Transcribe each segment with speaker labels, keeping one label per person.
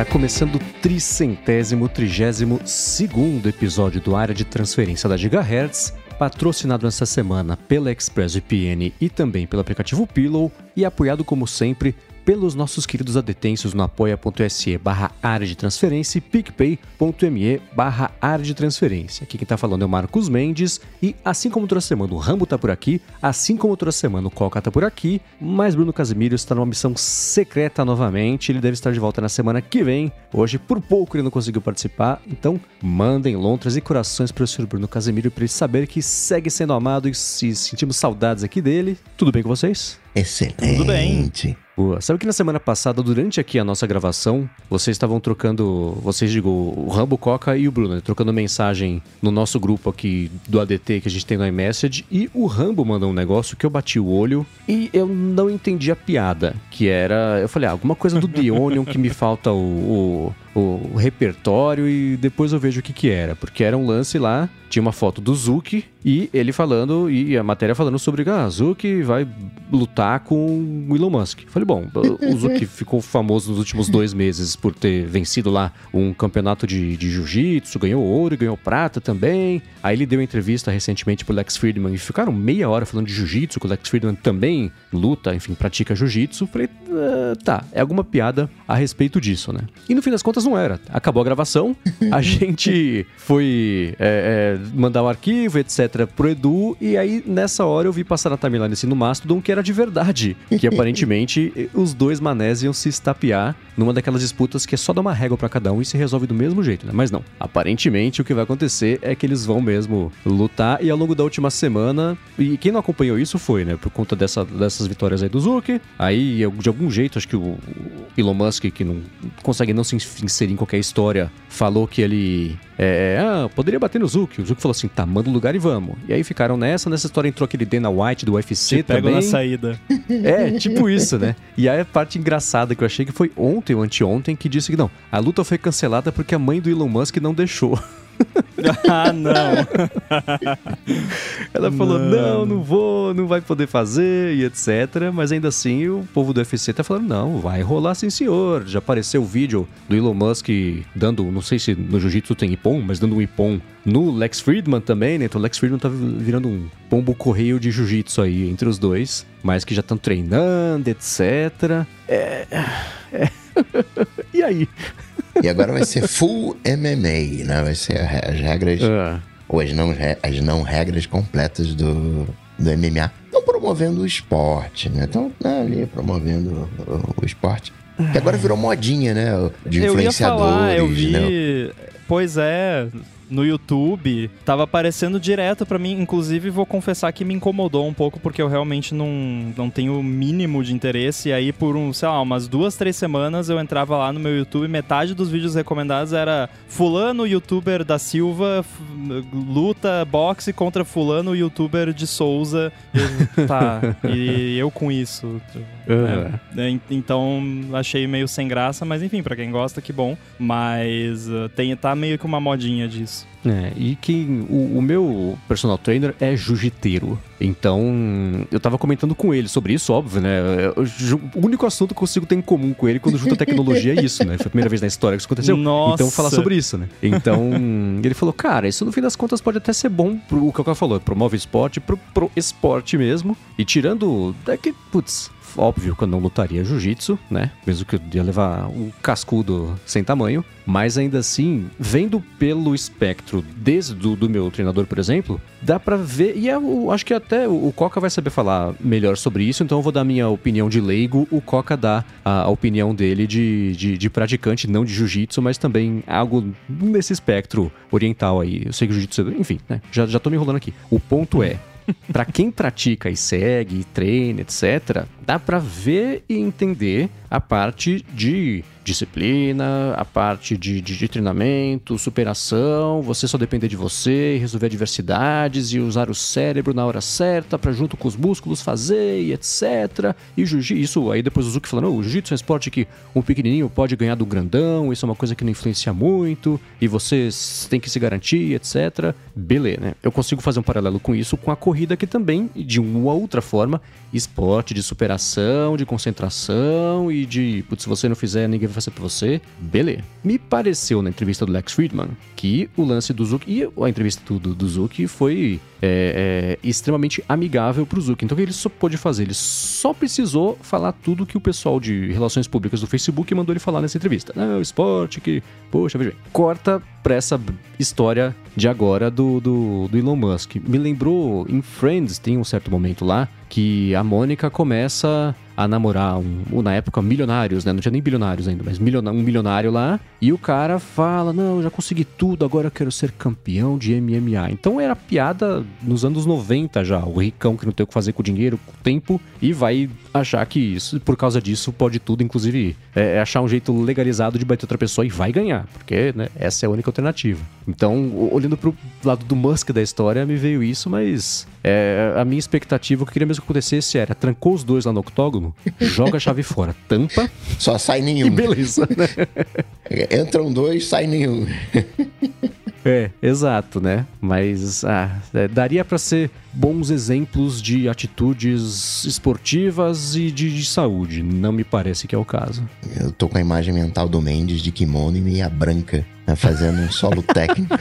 Speaker 1: Tá começando o tricentésimo, trigésimo segundo episódio do Área de Transferência da Gigahertz, patrocinado essa semana pela ExpressVPN e também pelo aplicativo Pillow e apoiado como sempre pelos nossos queridos adetêncios no apoia.se barra área de transferência e picpay.me barra área de transferência. Aqui quem tá falando é o Marcos Mendes e assim como toda semana o Rambo tá por aqui, assim como toda semana o Coca tá por aqui, mas Bruno Casimiro está numa missão secreta novamente, ele deve estar de volta na semana que vem. Hoje, por pouco, ele não conseguiu participar, então mandem lontras e corações para o senhor Bruno Casimiro para ele saber que segue sendo amado e se sentimos saudades aqui dele. Tudo bem com vocês?
Speaker 2: Excelente.
Speaker 3: Tudo bem.
Speaker 1: Boa. Sabe que na semana passada, durante aqui a nossa gravação, vocês estavam trocando, vocês digo, o Rambo Coca e o Bruno, né, trocando mensagem no nosso grupo aqui do ADT que a gente tem no iMessage, e o Rambo mandou um negócio que eu bati o olho e eu não entendi a piada, que era, eu falei, ah, alguma coisa do The Onion que me falta o, o, o repertório e depois eu vejo o que que era, porque era um lance lá, tinha uma foto do Zuki e ele falando, e a matéria falando sobre, ah, Zuki vai lutar com o Elon Musk. Falei, bom, o Zuki ficou famoso nos últimos dois meses por ter vencido lá um campeonato de, de jiu-jitsu, ganhou ouro e ganhou prata também. Aí ele deu entrevista recentemente pro Lex Friedman e ficaram meia hora falando de jiu-jitsu, que o Lex Friedman também luta, enfim, pratica jiu-jitsu. Falei, ah, tá, é alguma piada a respeito disso, né? E no fim das contas não era. Acabou a gravação, a gente foi é, é, mandar o arquivo, etc, pro Edu, e aí nessa hora eu vi passar na timeline assim no Mastodon que era de verdade. Que aparentemente os dois manés iam se estapear numa daquelas disputas que é só dar uma régua pra cada um e se resolve do mesmo jeito, né? Mas não. Aparentemente o que vai acontecer é que eles vão mesmo lutar e ao longo da última semana, e quem não acompanhou isso foi, né? Por conta dessa, dessas vitórias aí do Zuki, aí de algum jeito, acho que o Elon Musk, que não consegue não se inserir em qualquer história, falou que ele é, ah, poderia bater no Zuki. O Zuki falou assim, tá, manda o lugar e vamos. E aí ficaram nessa, nessa história entrou aquele Dana White do UFC
Speaker 3: Te pego
Speaker 1: também.
Speaker 3: na saída.
Speaker 1: É, tipo isso, né? E aí a parte engraçada que eu achei que foi ontem ou anteontem que disse que não, a luta foi cancelada porque a mãe do Elon Musk não deixou.
Speaker 3: ah, não.
Speaker 1: Ela falou,
Speaker 3: Não.
Speaker 1: não, não vou, não vai poder fazer e etc. Mas ainda assim, o povo do UFC tá falando, não, vai rolar sim senhor. Já apareceu o vídeo do Elon Musk dando, não sei se no Jiu-Jitsu tem Ippon, mas dando um Ippon no Lex Friedman também, né? Então o Lex Friedman tá virando um pombo correio de Jiu-Jitsu aí entre os dois. Mas que já estão treinando, etc. É... é. e aí?
Speaker 2: E agora vai ser full MMA, né? Vai ser as regras,
Speaker 1: Ah,
Speaker 2: ou as não, as não regras completas do, do MMA. Estão promovendo o esporte, né? Estão ali promovendo o, o esporte. Que agora virou modinha, né? De
Speaker 3: Eu ia
Speaker 2: influenciadores,
Speaker 3: falar, eu
Speaker 2: né?
Speaker 3: vi. Pois é, no YouTube, tava aparecendo direto pra mim. Inclusive, vou confessar que me incomodou um pouco, porque eu realmente não, não tenho o mínimo de interesse. E aí, por um, sei lá, umas duas, três semanas, eu entrava lá no meu YouTube, metade dos vídeos recomendados era Fulano, youtuber da Silva, luta boxe contra Fulano, youtuber de Souza. E, tá, e eu com isso.
Speaker 1: Ah.
Speaker 3: É, en- então achei meio sem graça, mas enfim, pra quem gosta, que bom. Mas uh, tem, tá meio que uma modinha disso.
Speaker 1: É, e que o, o meu personal trainer é jiu-jiteiro. Então, eu tava comentando com ele sobre isso, óbvio, né? Eu o único assunto que eu consigo ter em comum com ele quando junta tecnologia é isso, né? Foi a primeira vez na história que isso aconteceu.
Speaker 3: Nossa.
Speaker 1: Então, falar sobre isso, né? Então, ele falou, cara, isso no fim das contas pode até ser bom pro o que o cara falou, promove esporte pro, pro esporte mesmo. E tirando. É que, putz. Óbvio que eu não lutaria jiu-jitsu, né? Mesmo que eu ia levar um cascudo sem tamanho. Mas ainda assim, vendo pelo espectro desde do, do meu treinador, por exemplo, dá pra ver. E é o- acho que até o, Coca vai saber falar melhor sobre isso, então eu vou dar minha opinião de leigo. O Coca dá a, a opinião dele de, de, de praticante, não de jiu-jitsu, mas também algo nesse espectro oriental aí. Eu sei que jiu-jitsu, enfim, né? Já, já tô me enrolando aqui. O ponto é. Pra quem pratica e segue, treina, etc., dá pra ver e entender a parte de disciplina, a parte de, de, de treinamento, superação, você só depender de você, resolver adversidades e usar o cérebro na hora certa pra junto com os músculos fazer e etc. E isso aí depois o Zuki falando, "Oh, o jiu-jitsu é um esporte que um pequenininho pode ganhar do grandão, isso é uma coisa que não influencia muito, e você s- tem que se garantir, etc. Beleza, né? Eu consigo fazer um paralelo com isso com a corrida que também, de uma outra forma, esporte de superação dedicação, de concentração e de, putz, se você não fizer, ninguém vai fazer pra você. Beleza. Me pareceu na entrevista do Lex Friedman que o lance do Zuki e a entrevista do, do, foi é, é, extremamente amigável pro Zuki. Então o que ele só pôde fazer? Ele só precisou falar tudo que o pessoal de relações públicas do Facebook mandou ele falar nessa entrevista. Não, esporte que. Poxa, veja bem. Corta pra essa história de agora do, do, do Elon Musk. Me lembrou em Friends, tem um certo momento lá que a Mônica começa a namorar um, na época, milionários, né? Não tinha nem bilionários ainda, mas um milionário lá. E o cara fala: Não, já consegui tudo, agora eu quero ser campeão de MMA. Então era piada nos anos 90 já. O ricão que não tem o que fazer com o dinheiro, com o tempo, e vai achar que isso, por causa disso pode tudo, inclusive é, é achar um jeito legalizado de bater outra pessoa e vai ganhar, porque né, essa é a única alternativa. Então, olhando pro lado do Musk da história, me veio isso, mas é, a minha expectativa, o que eu queria mesmo que acontecesse era trancou os dois lá no octógono, joga a chave fora, tampa.
Speaker 2: Só sai nenhum.
Speaker 1: E beleza, né?
Speaker 2: Entram dois, sai nenhum.
Speaker 1: É, exato, né? Mas ah, é, daria para ser bons exemplos de atitudes esportivas e de, de, saúde. Não me parece que é o caso.
Speaker 2: Eu tô com a imagem mental do Mendes de kimono e meia branca, né, fazendo um solo técnico.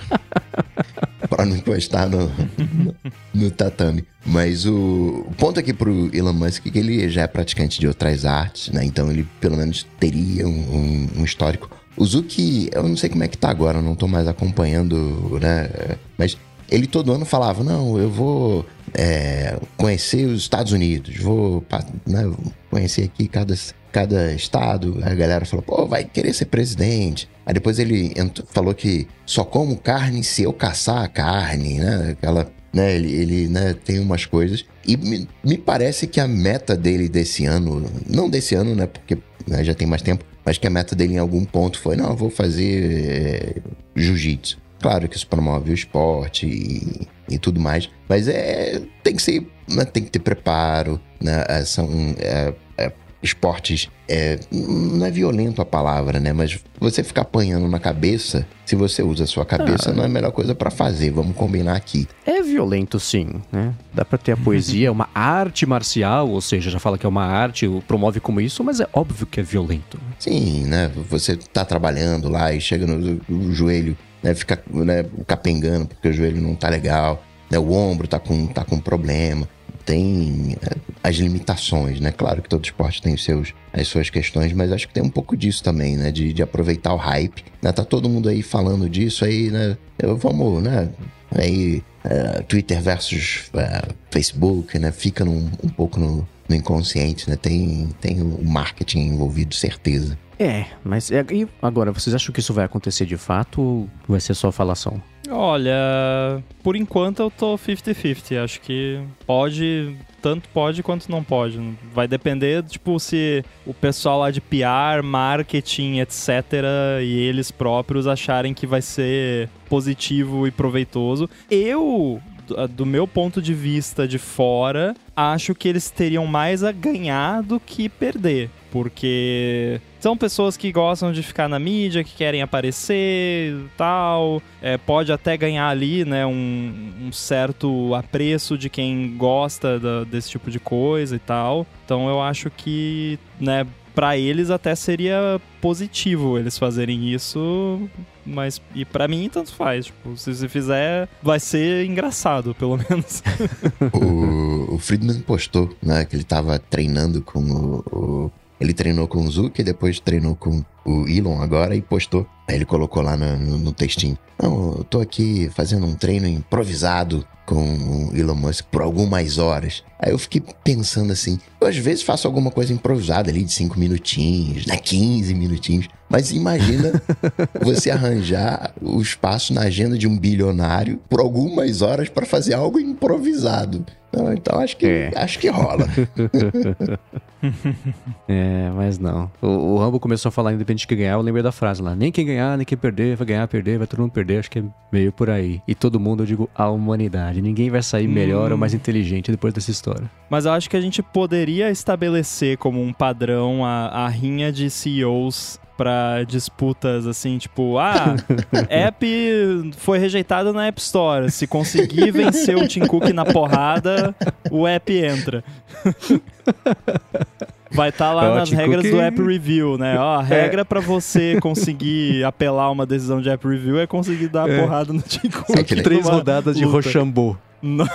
Speaker 2: para não encostar no, no, no, tatame. Mas o, o, ponto aqui pro Elon Musk é que ele já é praticante de outras artes, né? Então ele pelo menos teria um, um, um histórico o Zuki, eu não sei como é que tá agora, não tô mais acompanhando, né? Mas ele todo ano falava: Não, eu vou é, conhecer os Estados Unidos, vou né, conhecer aqui cada, cada estado. a galera falou: Pô, vai querer ser presidente. Aí depois ele falou que só como carne se eu caçar a carne, né? Aquela. Né, ele, ele né, tem umas coisas. E me, me parece que a meta dele desse ano, não desse ano, né? Porque né, já tem mais tempo, mas que a meta dele em algum ponto foi: não, vou fazer é, jiu-jitsu. Claro que isso promove o esporte e, e tudo mais, mas é tem que ser, né, tem que ter preparo, né, é, são é, é, esportes é, não é violento a palavra, né? Mas você ficar apanhando na cabeça, se você usa a sua cabeça, ah, não é a melhor coisa para fazer. Vamos combinar aqui.
Speaker 1: É violento, sim, né? Dá pra ter a poesia, é uma arte marcial, ou seja, já fala que é uma arte, promove como isso, mas é óbvio que é violento.
Speaker 2: Sim, né? Você tá trabalhando lá e chega no, no joelho, né? Fica né, capengando porque o joelho não tá legal, né? O ombro tá com, tá com problema tem é, as limitações, né? Claro que todo esporte tem os seus, as suas questões, mas acho que tem um pouco disso também, né? De, de aproveitar o hype. Né? Tá todo mundo aí falando disso aí, né? Eu, vamos, né? Aí, uh, Twitter versus uh, Facebook, né? Fica num, um pouco no, no inconsciente, né? Tem, tem o marketing envolvido, certeza.
Speaker 1: É, mas e agora, vocês acham que isso vai acontecer de fato ou vai ser só falação?
Speaker 3: Olha, por enquanto eu tô 50-50. Acho que pode, tanto pode quanto não pode. Vai depender, tipo, se o pessoal lá de PR, marketing, etc., e eles próprios acharem que vai ser positivo e proveitoso. Eu do meu ponto de vista de fora, acho que eles teriam mais a ganhar do que perder. Porque são pessoas que gostam de ficar na mídia, que querem aparecer tal. É, pode até ganhar ali, né, um, um certo apreço de quem gosta da, desse tipo de coisa e tal. Então eu acho que, né, para eles até seria positivo eles fazerem isso, mas e para mim tanto faz. Tipo, se você fizer, vai ser engraçado, pelo menos.
Speaker 2: o, o Friedman postou, né, que ele tava treinando com o, o ele treinou com o Zuki, depois treinou com o Elon agora e postou. Aí ele colocou lá no, no, no textinho. Não, eu tô aqui fazendo um treino improvisado com o Elon Musk por algumas horas. Aí eu fiquei pensando assim, eu às vezes faço alguma coisa improvisada ali de 5 minutinhos, né, 15 minutinhos. Mas imagina você arranjar o espaço na agenda de um bilionário por algumas horas para fazer algo improvisado. Então, então acho que é. acho que rola.
Speaker 1: é, mas não. O, o Rambo começou a falar independente de quem ganhar, eu lembrei da frase lá. Nem quem ganhar, nem quem perder, vai ganhar, perder, vai todo mundo perder. Acho que é meio por aí. E todo mundo, eu digo, a humanidade. Ninguém vai sair melhor hum. ou mais inteligente depois dessa história.
Speaker 3: Mas eu acho que a gente poderia estabelecer como um padrão a, a rinha de CEOs para disputas assim, tipo, ah, app foi rejeitado na App Store. Se conseguir vencer o Tim Cook na porrada, o app entra. Vai estar tá lá nas regras
Speaker 1: que...
Speaker 3: do App Review, né? Ó, a é. regra é. para você conseguir apelar uma decisão de App Review é conseguir dar é. porrada no Tim Cook.
Speaker 1: Três rodadas de Rochambeau. Não.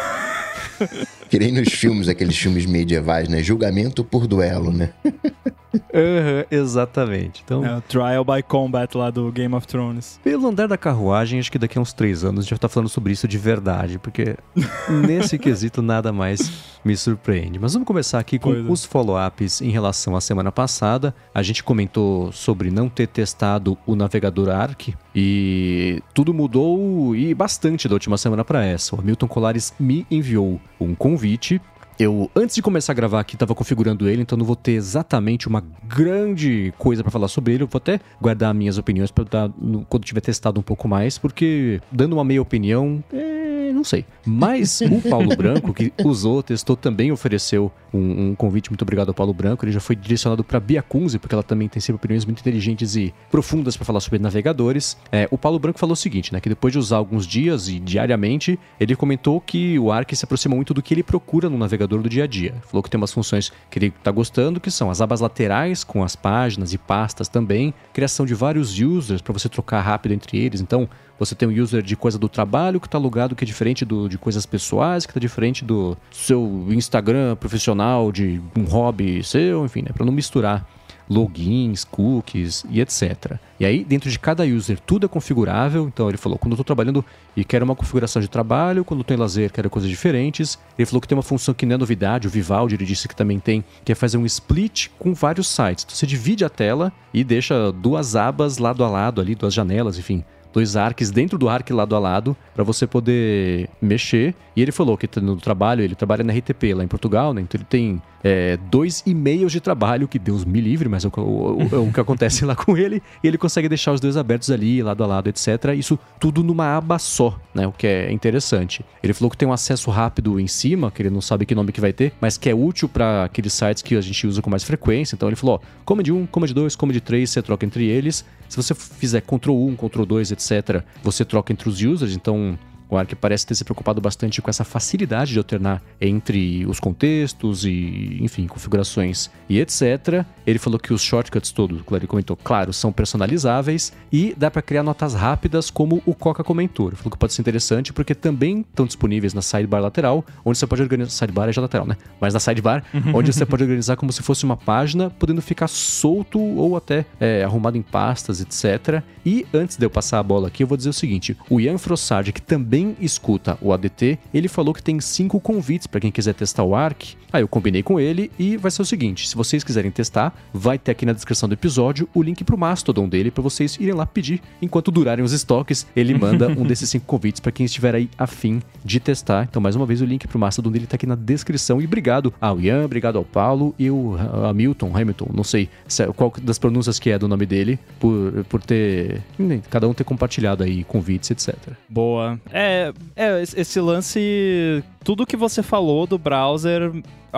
Speaker 2: Que nem nos filmes, aqueles filmes medievais, né? Julgamento por duelo, né?
Speaker 1: Uhum, exatamente. Então,
Speaker 3: é o Trial by Combat lá do Game of Thrones.
Speaker 1: Pelo andar da carruagem, acho que daqui a uns três anos a gente vai estar falando sobre isso de verdade, porque nesse quesito nada mais me surpreende. Mas vamos começar aqui com é. os follow-ups em relação à semana passada. A gente comentou sobre não ter testado o navegador Arc e tudo mudou e bastante da última semana para essa. O Hamilton Colares me enviou um convite eu, antes de começar a gravar aqui, estava configurando ele, então não vou ter exatamente uma grande coisa para falar sobre ele. Eu vou até guardar minhas opiniões para quando tiver testado um pouco mais, porque dando uma meia opinião, é, não sei. Mas o Paulo Branco, que usou, testou, também ofereceu um, um, convite. Muito obrigado ao Paulo Branco. Ele já foi direcionado para Bia Kunze, porque ela também tem sempre opiniões muito inteligentes e profundas para falar sobre navegadores. É, o Paulo Branco falou o seguinte, né? Que depois de usar alguns dias e diariamente, ele comentou que o Arc se aproxima muito do que ele procura no navegador do dia a dia. Falou que tem umas funções que ele está gostando, que são as abas laterais com as páginas e pastas também, criação de vários users para você trocar rápido entre eles. Então, você tem um user de coisa do trabalho que está alugado, que é diferente do, de coisas pessoais, que está diferente do seu Instagram profissional, de um hobby seu, enfim, né? Para não misturar logins, cookies e etc. E aí, dentro de cada user, tudo é configurável. Então, ele falou: quando eu estou trabalhando e quero uma configuração de trabalho, quando estou em lazer, quero coisas diferentes. Ele falou que tem uma função que não é novidade, o Vivaldi, ele disse que também tem, que é fazer um split com vários sites. Então, você divide a tela e deixa duas abas lado a lado ali, duas janelas, enfim, dois arcs dentro do arc lado a lado para você poder mexer. E ele falou que no trabalho, ele trabalha na RTP lá em Portugal, né? Então ele tem é, dois e-mails de trabalho, que Deus me livre, mas é o, o, o, o, que acontece lá com ele, e ele consegue deixar os dois abertos ali, lado a lado, etc. Isso tudo numa aba só, né? O que é interessante. Ele falou que tem um acesso rápido em cima, que ele não sabe que nome que vai ter, mas que é útil para aqueles sites que a gente usa com mais frequência. Então ele falou: ó, Command 1, Command 2, Command 3, você troca entre eles. Se você fizer Ctrl 1, Ctrl 2, etc., você troca entre os users. Então o Arc parece ter se preocupado bastante com essa facilidade de alternar entre os contextos e, enfim, configurações e etc. Ele falou que os shortcuts todos, ele comentou, claro, são personalizáveis e dá para criar notas rápidas, como o Coca comentou. Ele falou que pode ser interessante porque também estão disponíveis na sidebar lateral, onde você pode organizar. Sidebar é já lateral, né? Mas na sidebar, onde você pode organizar como se fosse uma página, podendo ficar solto ou até é, arrumado em pastas, etc. E antes de eu passar a bola aqui, eu vou dizer o seguinte: o Ian Frossard, que também também escuta o ADT, ele falou que tem cinco convites para quem quiser testar o Arc. Aí eu combinei com ele e vai ser o seguinte: se vocês quiserem testar, vai ter aqui na descrição do episódio o link pro Mastodon dele para vocês irem lá pedir. Enquanto durarem os estoques, ele manda um desses cinco convites para quem estiver aí afim de testar. Então, mais uma vez, o link pro Mastodon dele tá aqui na descrição. E obrigado ao Ian, obrigado ao Paulo e o Hamilton, Hamilton, não sei é, qual das pronúncias que é do nome dele, por, por ter. Cada um ter compartilhado aí convites, etc.
Speaker 3: Boa. É, é, é, esse lance. Tudo que você falou do browser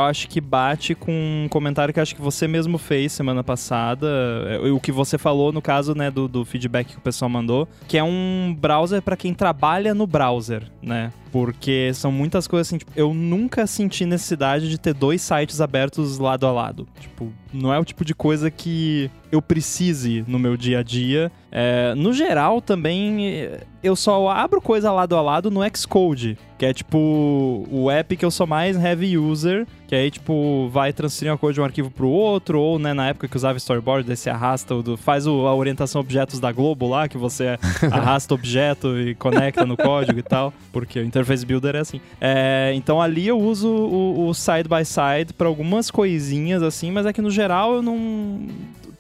Speaker 3: acho que bate com um comentário que acho que você mesmo fez semana passada, é, o que você falou no caso, né, do, do feedback que o pessoal mandou, que é um browser para quem trabalha no browser, né? Porque são muitas coisas assim, tipo, eu nunca senti necessidade de ter dois sites abertos lado a lado. Tipo, não é o tipo de coisa que eu precise no meu dia a dia. É, no geral, também, eu só abro coisa lado a lado no Xcode, que é tipo o app que eu sou mais heavy user, que aí, tipo, vai transferir uma coisa de um arquivo pro outro, ou, né, na época que usava storyboard, daí você arrasta, o, faz o, a orientação objetos da Globo lá, que você arrasta o objeto e conecta no código e tal, porque o Interface Builder é assim. É, então ali eu uso o, o side by side para algumas coisinhas assim, mas é que no geral eu não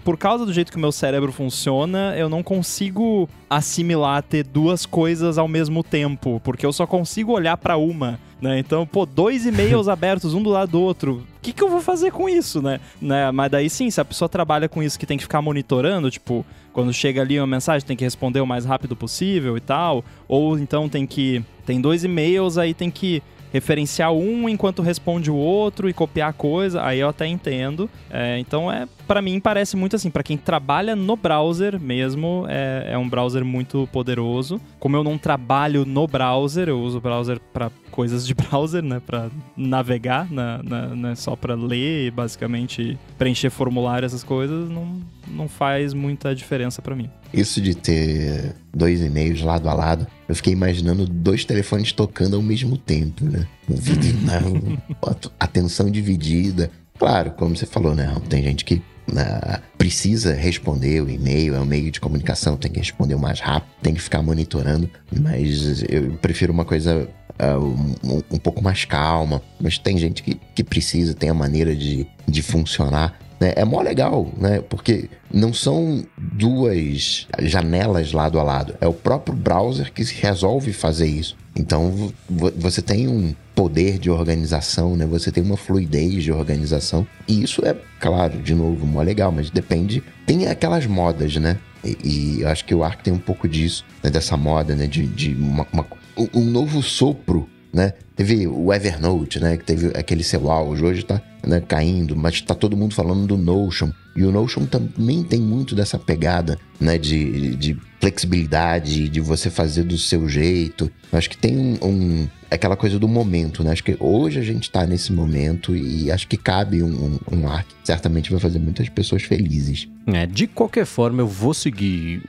Speaker 3: por causa do jeito que o meu cérebro funciona, eu não consigo assimilar ter duas coisas ao mesmo tempo, porque eu só consigo olhar para uma, né? Então, pô, dois e-mails abertos um do lado do outro. O que, que eu vou fazer com isso, né? né? Mas daí sim, se a pessoa trabalha com isso que tem que ficar monitorando, tipo, quando chega ali uma mensagem, tem que responder o mais rápido possível e tal, ou então tem que tem dois e-mails aí tem que referenciar um enquanto responde o outro e copiar coisa, aí eu até entendo. É, então é para mim parece muito assim, para quem trabalha no browser mesmo, é, é, um browser muito poderoso. Como eu não trabalho no browser, eu uso o browser para coisas de browser, né, para navegar, na, na, né, só para ler, basicamente preencher formulário essas coisas, não, não faz muita diferença para mim.
Speaker 2: Isso de ter dois e-mails lado a lado, eu fiquei imaginando dois telefones tocando ao mesmo tempo, né? Atenção dividida. Claro, como você falou, né? Tem gente que né, precisa responder o e-mail, é um meio de comunicação, tem que responder o mais rápido, tem que ficar monitorando, mas eu prefiro uma coisa uh, um, um, pouco mais calma. Mas tem gente que, que precisa, tem a maneira de, de funcionar. Né? É mó legal, né? Porque não são duas janelas lado a lado. É o próprio browser que resolve fazer isso. Então você tem um poder de organização, né? Você tem uma fluidez de organização. E isso é, claro, de novo, mó legal, mas depende. Tem aquelas modas, né? E, e eu acho que o Arc tem um pouco disso, né? dessa moda, né? De, de uma, uma, um novo sopro né? Teve o Evernote, né? Que teve aquele seu auge, hoje tá né, caindo, mas tá todo mundo falando do Notion. E o Notion também tem muito dessa pegada, né? De, de flexibilidade, de você fazer do seu jeito. Acho que tem um, um aquela coisa do momento, né? Acho que hoje a gente tá nesse momento e acho que cabe um, um, um arc. Certamente vai fazer muitas pessoas felizes.
Speaker 1: É, de qualquer forma, eu vou seguir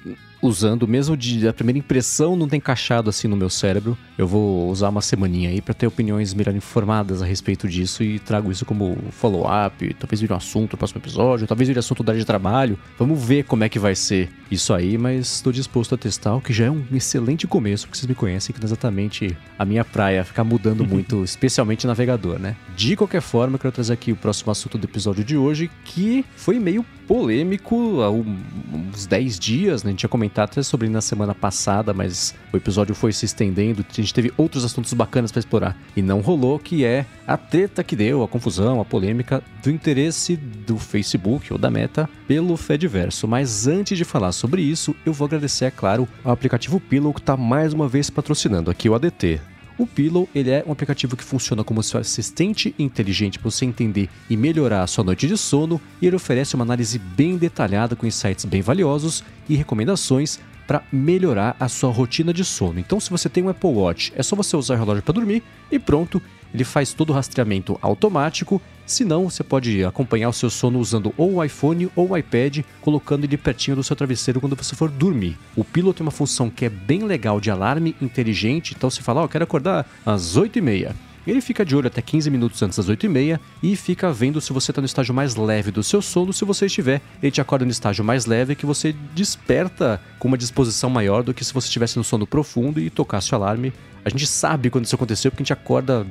Speaker 1: usando, mesmo de a primeira impressão não tem encaixado assim no meu cérebro. Eu vou usar uma semaninha aí para ter opiniões melhor informadas a respeito disso e trago isso como follow-up, talvez vire um assunto no próximo episódio, talvez vire assunto da área de trabalho. Vamos ver como é que vai ser isso aí, mas estou disposto a testar, o que já é um excelente começo, porque vocês me conhecem que não é exatamente a minha praia ficar mudando muito, especialmente navegador, né? De qualquer forma, eu quero trazer aqui o próximo assunto do episódio de hoje, que foi meio polêmico há uns 10 dias, né? A gente tinha comentado até sobre na semana passada, mas o episódio foi se estendendo, a gente teve outros assuntos bacanas para explorar e não rolou, que é a treta que deu, a confusão, a polêmica do interesse do Facebook ou da Meta pelo Fediverso. Mas antes de falar sobre isso, eu vou agradecer, é claro, ao aplicativo Pillow que está mais uma vez patrocinando aqui o ADT. O Pillow ele é um aplicativo que funciona como seu assistente inteligente para você entender e melhorar a sua noite de sono e ele oferece uma análise bem detalhada com insights bem valiosos e recomendações para melhorar a sua rotina de sono. Então, se você tem um Apple Watch, é só você usar o relógio para dormir e pronto, ele faz todo o rastreamento automático. Se não, você pode acompanhar o seu sono usando ou o iPhone ou o iPad, colocando ele pertinho do seu travesseiro quando você for dormir. O Pillow tem uma função que é bem legal de alarme inteligente, então você fala, ó, oh, quero acordar às 8h30. Ele fica de olho até 15 minutos antes das 8h30 e fica vendo se você está no estágio mais leve do seu sono. Se você estiver, ele te acorda no estágio mais leve que você desperta com uma disposição maior do que se você estivesse no sono profundo e tocasse o alarme a gente sabe quando isso aconteceu porque a gente acorda.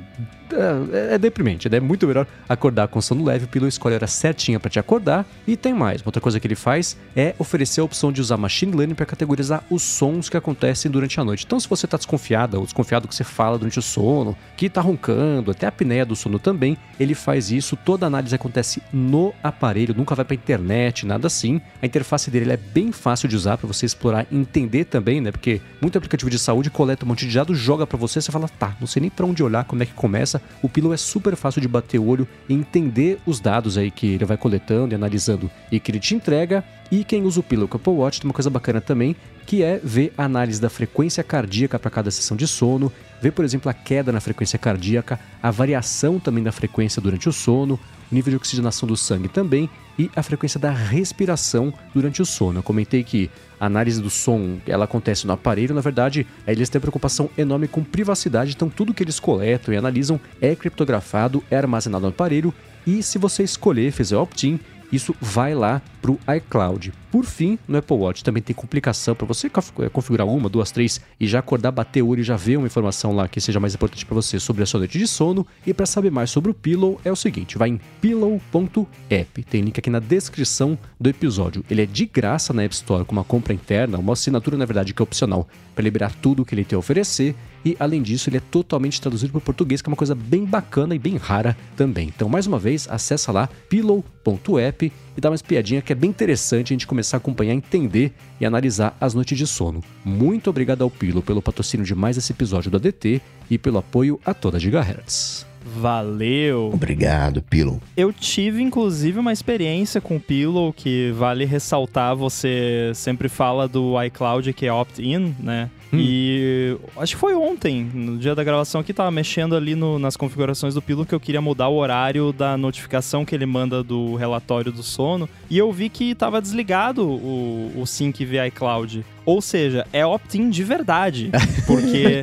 Speaker 1: É, é deprimente, né? é muito melhor acordar com sono leve. O Pillow escolhe a hora certinha para te acordar. E tem mais: outra coisa que ele faz é oferecer a opção de usar machine learning para categorizar os sons que acontecem durante a noite. Então, se você está desconfiada ou desconfiado que você fala durante o sono, que está roncando, até a apneia do sono também, ele faz isso. Toda análise acontece no aparelho, nunca vai para internet, nada assim. A interface dele é bem fácil de usar para você explorar e entender também, né? Porque muito aplicativo de saúde coleta um monte de dados, joga para você, você fala, tá, não sei nem para onde olhar, como é que começa. O Pillow é super fácil de bater o olho e entender os dados aí que ele vai coletando e analisando e que ele te entrega. E quem usa o Pillow com o Apple Watch tem uma coisa bacana também, que é ver a análise da frequência cardíaca para cada sessão de sono, ver, por exemplo, a queda na frequência cardíaca, a variação também da frequência durante o sono, o nível de oxigenação do sangue também e a frequência da respiração durante o sono. Eu comentei que a análise do som ela acontece no aparelho, na verdade, eles têm preocupação enorme com privacidade, então tudo que eles coletam e analisam é criptografado, é armazenado no aparelho e se você escolher, fizer opt-in, isso vai lá para o iCloud. Por fim, no Apple Watch também tem complicação para você eh, configurar uma, duas, três e já acordar, bater o olho e já ver uma informação lá que seja mais importante para você sobre a sua noite de sono. E para saber mais sobre o Pillow é o seguinte, vai em pillow.app, tem link aqui na descrição do episódio. Ele é de graça na App Store com uma compra interna, uma assinatura na verdade que é opcional para liberar tudo que ele tem a oferecer e além disso ele é totalmente traduzido para o português, que é uma coisa bem bacana e bem rara também. Então, mais uma vez, acessa lá pillow.app e dá uma espiadinha que é bem interessante a gente começar a acompanhar, entender e analisar as noites de sono. Muito obrigado ao Pillow pelo patrocínio de mais esse episódio do ADT e pelo apoio a toda Gigahertz.
Speaker 3: Valeu!
Speaker 2: Obrigado, Pillow.
Speaker 3: Eu tive, inclusive, uma experiência com o Pillow que vale ressaltar. Você sempre fala do iCloud que é opt-in, né? Hum. E acho que foi ontem, no dia da gravação aqui, tava mexendo ali no, nas configurações do Pillow que eu queria mudar o horário da notificação que ele manda do relatório do sono. E eu vi que tava desligado o, o sync via iCloud. Ou seja, é opt-in de verdade. Porque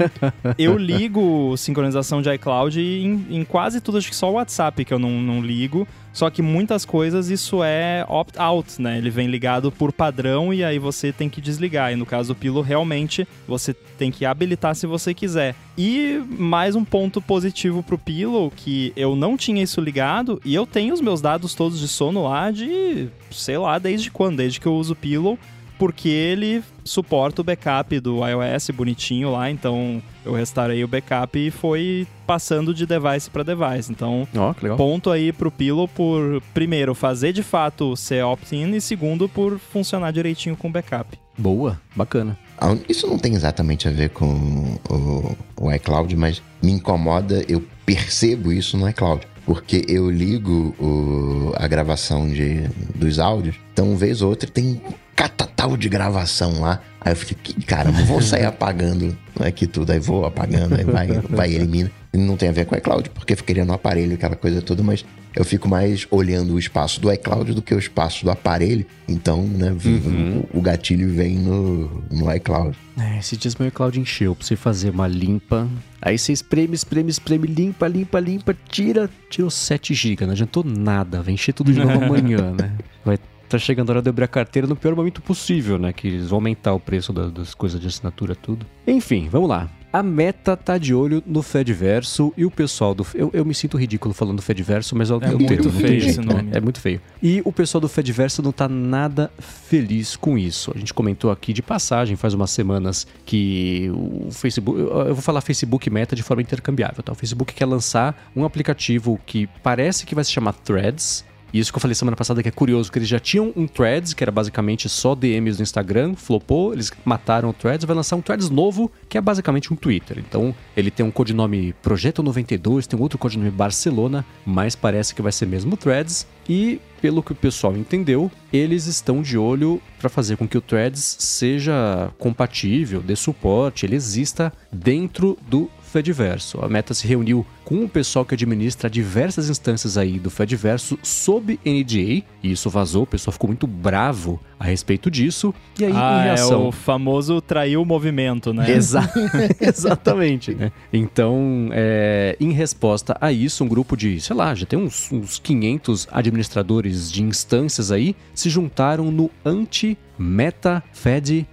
Speaker 3: eu ligo sincronização de iCloud em, em, quase tudo, acho que só o WhatsApp que eu não, não ligo. Só que muitas coisas isso é opt-out, né? Ele vem ligado por padrão e aí você tem que desligar. E no caso do Pilo, realmente você tem que habilitar se você quiser. E mais um ponto positivo pro Pillow, que eu não tinha isso ligado e eu tenho os meus dados todos de sono lá de, sei lá, desde quando? Desde que eu uso o Pillow porque ele suporta o backup do iOS bonitinho lá, então eu restaurei o backup e foi passando de device para device. Então,
Speaker 1: oh,
Speaker 3: ponto aí pro Pillow por, primeiro, fazer de fato ser opt-in e segundo, por funcionar direitinho com o backup.
Speaker 1: Boa, bacana.
Speaker 2: Ah, isso não tem exatamente a ver com o, o iCloud, mas me incomoda, eu percebo isso no iCloud porque eu ligo o, a gravação de, dos áudios, então, vez ou outra, tem catatal de gravação lá. Aí eu fiquei, caramba, vou sair apagando aqui tudo, aí vou apagando, aí vai, vai elimina. Não tem a ver com o iCloud, porque ficaria no aparelho, aquela coisa toda, mas eu fico mais olhando o espaço do iCloud do que o espaço do aparelho. Então, né, uhum. o, o, gatilho vem no, no iCloud.
Speaker 1: É, esse dias meu iCloud encheu pra você fazer uma limpa. Aí você espreme, espreme, espreme, limpa, limpa, limpa, tira, tirou 7 GB. Não adiantou nada, vai encher tudo de novo amanhã, né? Vai tá chegando a hora de abrir a carteira no pior momento possível, né? Que eles vão aumentar o preço da, das coisas de assinatura, tudo. Enfim, vamos lá. A Meta tá de olho no Fedverso e o pessoal do. Eu, eu me sinto ridículo falando Fedverso, mas
Speaker 3: é, é muito termo, feio esse nome.
Speaker 1: Né? É muito feio. E o pessoal do Fedverso não tá nada feliz com isso. A gente comentou aqui de passagem faz umas semanas que o Facebook. Eu vou falar Facebook Meta de forma intercambiável, tá? O Facebook quer lançar um aplicativo que parece que vai se chamar Threads e isso que eu falei semana passada que é curioso, que eles já tinham um Threads, que era basicamente só DMs no Instagram, flopou, eles mataram o Threads, vai lançar um Threads novo, que é basicamente um Twitter. Então, ele tem um codinome Projeto 92, tem outro codinome Barcelona, mas parece que vai ser mesmo Threads. E, pelo que o pessoal entendeu, eles estão de olho para fazer com que o Threads seja compatível, dê suporte, ele exista dentro do Fediverso. A Meta se reuniu com o pessoal que administra diversas instâncias aí do Fediverso sob NDA, e isso vazou, o pessoal ficou muito bravo a respeito disso. E aí,
Speaker 3: ah,
Speaker 1: em reação.
Speaker 3: É o famoso traiu o movimento, né?
Speaker 1: Exa Exatamente. Né? Então, é, em resposta a isso, um grupo de, sei lá, já tem uns, uns 500 administradores de instâncias aí se juntaram no Anti-Meta Fed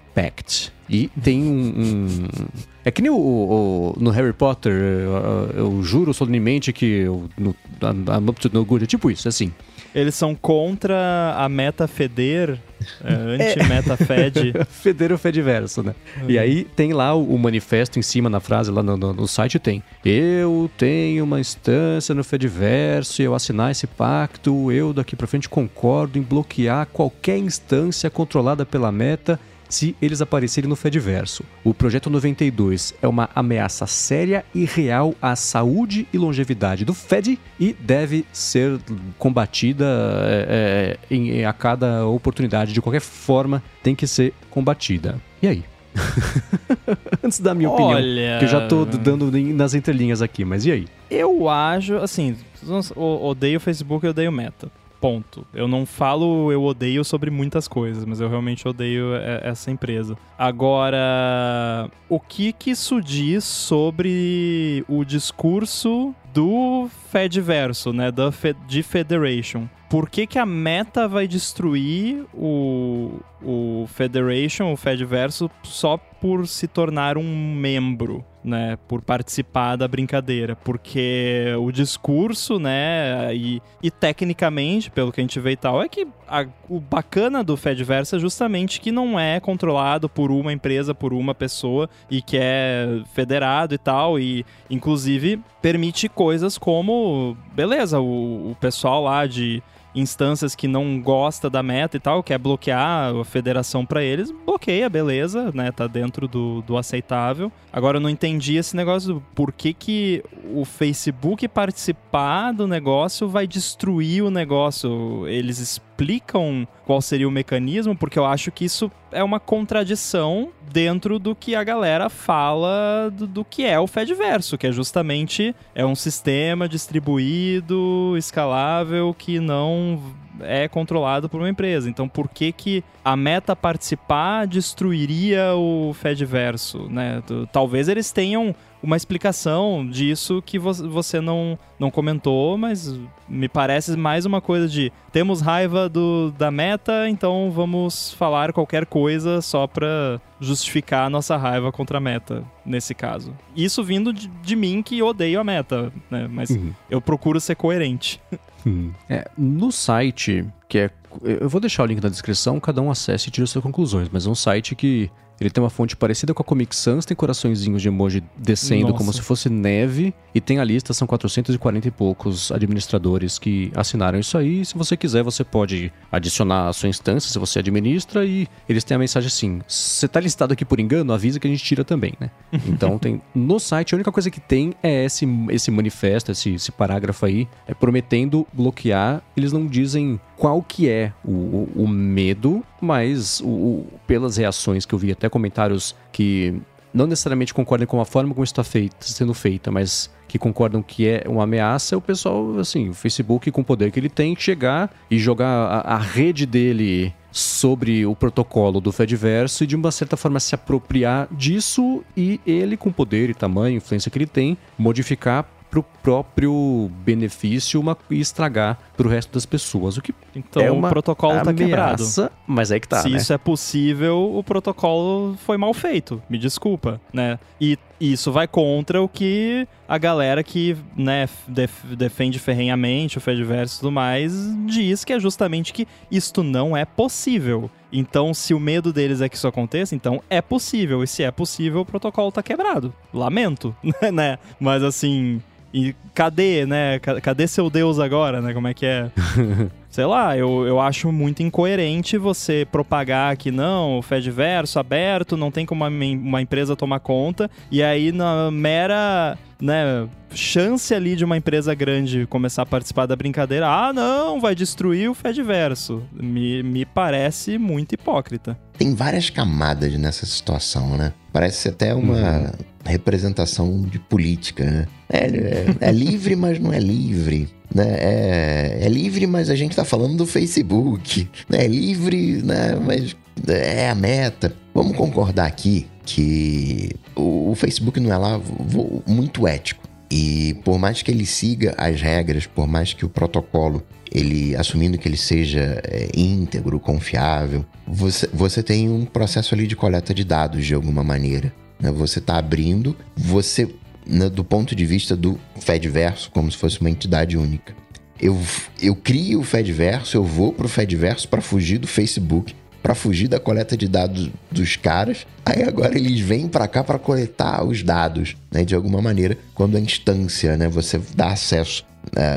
Speaker 1: E tem um, um, É que nem o, o, no Harry Potter, eu, eu juro solenemente que eu, no, up to no good. É tipo isso, assim.
Speaker 3: Eles são contra a meta feder, é, anti-meta fed.
Speaker 1: feder o fediverso, né? Uhum. E aí tem lá o, o, manifesto em cima na frase, lá no, no, no, site tem. Eu tenho uma instância no fediverso e eu assinar esse pacto, eu daqui pra frente concordo em bloquear qualquer instância controlada pela meta se eles aparecerem no Fediverso. O Projeto 92 é uma ameaça séria e real à saúde e longevidade do Fed e deve ser combatida é, em, a cada oportunidade, de qualquer forma, tem que ser combatida. E aí? Antes da minha opinião, Olha... que eu já tô dando nas entrelinhas aqui, mas e aí?
Speaker 3: Eu acho, assim, odeio o Facebook e odeio Meta. Ponto. Eu não falo eu odeio sobre muitas coisas, mas eu realmente odeio essa empresa. Agora, o que que isso diz sobre o discurso do Fedverso, né, da Fe de Federation? Por que, que a Meta vai destruir o, o Federation, o Fedverso, só por se tornar um membro? Né, por participar da brincadeira, porque o discurso, né, e, e tecnicamente, pelo que a gente vê e tal, é que a, o bacana do Fedverse é justamente que não é controlado por uma empresa, por uma pessoa e que é federado e tal, e inclusive permite coisas como, beleza, o, o pessoal lá de instâncias que não gosta da meta e tal, quer bloquear a federação para eles, bloqueia, beleza, né? Tá dentro do, do aceitável. Agora eu não entendi esse negócio do por que, que o Facebook participar do negócio vai destruir o negócio. Eles explicam qual seria o mecanismo, porque eu acho que isso é uma contradição dentro do que a galera fala do, do, que é o Fedverso, que é justamente é um sistema distribuído, escalável, que não é controlado por uma empresa. Então, por que que a meta participar destruiria o Fedverso, né? Talvez eles tenham uma explicação disso que você não, não comentou, mas me parece mais uma coisa de temos raiva do, da meta, então vamos falar qualquer coisa só para justificar a nossa raiva contra a meta, nesse caso. Isso vindo de, de mim que odeio a meta, né? Mas uhum. eu procuro ser coerente.
Speaker 1: Uhum. É, no site, que é. Eu vou deixar o link na descrição, cada um acesse e tire suas conclusões, mas é um site que ele tem uma fonte parecida com a Comic Sans, tem coraçõezinhos de emoji descendo Nossa. como se fosse neve. E tem a lista, são 440 e poucos administradores que assinaram isso aí. Se você quiser, você pode adicionar a sua instância, se você administra, e eles têm a mensagem assim: você tá listado aqui por engano, avisa que a gente tira também, né? Então tem. No site, a única coisa que tem é esse, esse manifesto, esse, esse parágrafo aí, é prometendo bloquear. Eles não dizem qual que é o, o, o medo, mas o, pelas reações que eu vi, até comentários que não necessariamente concordam com a forma como está sendo feita, mas que concordam que é uma ameaça, o pessoal, assim, o Facebook, com o poder que ele tem, chegar e jogar a, a rede dele sobre o protocolo do Fediverso e de uma certa forma se apropriar disso e ele, com poder e tamanho, influência que ele tem, modificar pro próprio benefício uma, e estragar pro resto das pessoas. O que
Speaker 3: então
Speaker 1: é
Speaker 3: uma o protocolo ameaça, tá quebrado.
Speaker 1: Mas é que tá.
Speaker 3: Se
Speaker 1: né?
Speaker 3: isso é possível, o protocolo foi mal feito. Me desculpa, né? E isso vai contra o que a galera que né, def defende ferrenhamente o Fediverso e tudo mais diz que é justamente que isto não é possível. Então, se o medo deles é que isso aconteça, então é possível. E se é possível, o protocolo tá quebrado. Lamento, né? Mas assim, e cadê, né? Cadê seu Deus agora, né? Como é que é? Sei lá, eu, eu acho muito incoerente você propagar que não, o Fedverso aberto, não tem como uma, uma empresa tomar conta, e aí na mera né, chance ali de uma empresa grande começar a participar da brincadeira, ah, não, vai destruir o Fedverso. Me, me parece muito hipócrita.
Speaker 2: Tem várias camadas nessa situação, né? Parece até uma uhum. representação de política, né? É, é, é livre, mas não é livre. Né? É, é livre, mas a gente tá falando do Facebook. Né? É livre, né? mas é a meta. Vamos concordar aqui que o, o Facebook não é lá muito ético. E por mais que ele siga as regras, por mais que o protocolo, ele assumindo que ele seja é, íntegro, confiável, você, você tem um processo ali de coleta de dados de alguma maneira. Né? Você está abrindo, você, né, do ponto de vista do Fedverso, como se fosse uma entidade única. Eu, eu crio o Fedverso, eu vou para o Fedverso para fugir do Facebook para fugir da coleta de dados dos caras. Aí agora eles vêm para cá para coletar os dados, né? De alguma maneira, quando a instância, né? Você dá acesso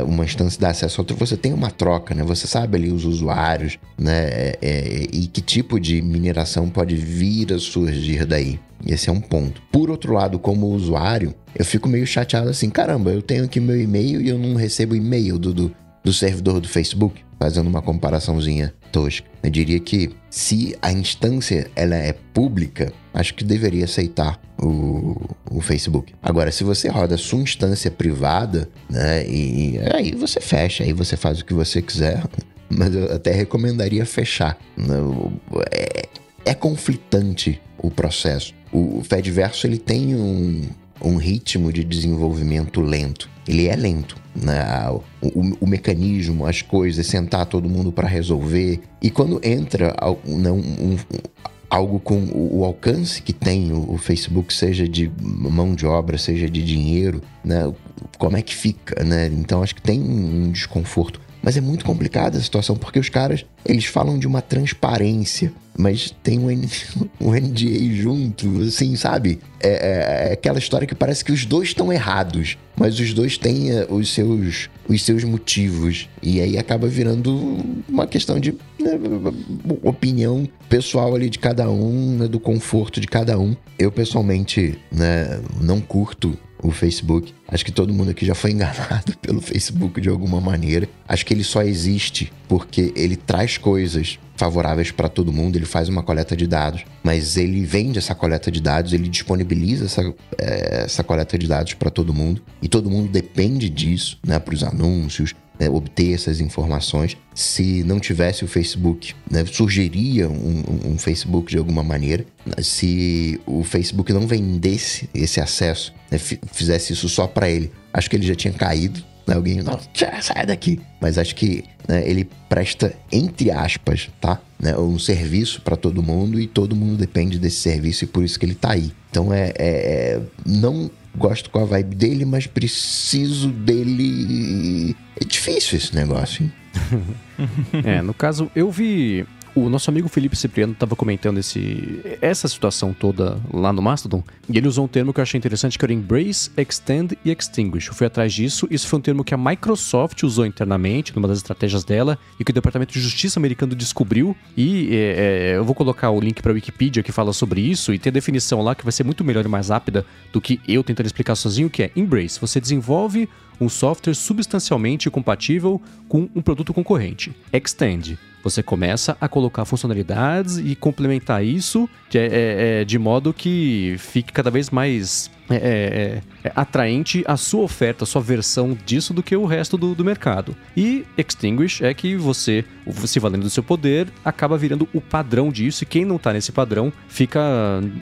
Speaker 2: uma instância dá acesso a outra, você tem uma troca, né? Você sabe ali os usuários, né? É, é, e que tipo de mineração pode vir a surgir daí. Esse é um ponto. Por outro lado, como usuário, eu fico meio chateado assim, caramba, eu tenho aqui meu e-mail e eu não recebo e-mail do, do, do servidor do Facebook, fazendo uma comparaçãozinha tosca. Eu diria que se a instância ela é pública, acho que deveria aceitar o, o Facebook. Agora, se você roda sua instância privada, né, e, e aí você fecha, aí você faz o que você quiser, mas eu até recomendaria fechar. É, é conflitante o processo. O Fedverso ele tem um, um ritmo de desenvolvimento lento. Ele é lento. Né? O, o, mecanismo, as coisas, sentar todo mundo para resolver. E quando entra não, um, algo com o, o alcance que tem o, o, Facebook, seja de mão de obra, seja de dinheiro, né? Como é que fica, né? Então acho que tem um desconforto. Mas é muito complicada a situação, porque os caras, eles falam de uma transparência, mas tem um, N, um NDA junto, assim, sabe? É, é, é, aquela história que parece que os dois estão errados, mas os dois têm é, os seus, os seus motivos. E aí acaba virando uma questão de né, opinião pessoal ali de cada um, né, do conforto de cada um. Eu, pessoalmente, né, não curto o Facebook. Acho que todo mundo aqui já foi enganado pelo Facebook de alguma maneira. Acho que ele só existe porque ele traz coisas favoráveis para todo mundo, ele faz uma coleta de dados, mas ele vende essa coleta de dados, ele disponibiliza essa, é, essa coleta de dados para todo mundo e todo mundo depende disso, né, para os anúncios, né, obter essas informações. Se não tivesse o Facebook, né, surgiria um, um, Facebook de alguma maneira. Se o Facebook não vendesse esse acesso, né, fizesse isso só para ele, acho que ele já tinha caído. Né, alguém, não, sai daqui. Mas acho que né, ele presta, entre aspas, tá? Né, um serviço para todo mundo e todo mundo depende desse serviço e por isso que ele tá aí. Então é, é, é não gosto com a vibe dele, mas preciso dele. É difícil esse negócio, hein?
Speaker 1: é, no caso, eu vi o nosso amigo Felipe Cipriano estava comentando esse, essa situação toda lá no Mastodon, e ele usou um termo que eu achei interessante, que era Embrace, Extend e Extinguish. Eu fui atrás disso, isso foi um termo que a Microsoft usou internamente, numa das estratégias dela, e que o Departamento de Justiça americano descobriu, e é, é, eu vou colocar o link para a Wikipedia que fala sobre isso, e tem a definição lá que vai ser muito melhor e mais rápida do que eu tentando explicar sozinho, que é Embrace, você desenvolve um software substancialmente compatível com um produto concorrente. Extend, você começa a colocar funcionalidades e complementar isso de, é, é, de modo que fique cada vez mais é, é, é, atraente a sua oferta, a sua versão disso do que o resto do, do, mercado. E Extinguish é que você, se valendo do seu poder, acaba virando o padrão disso e quem não está nesse padrão fica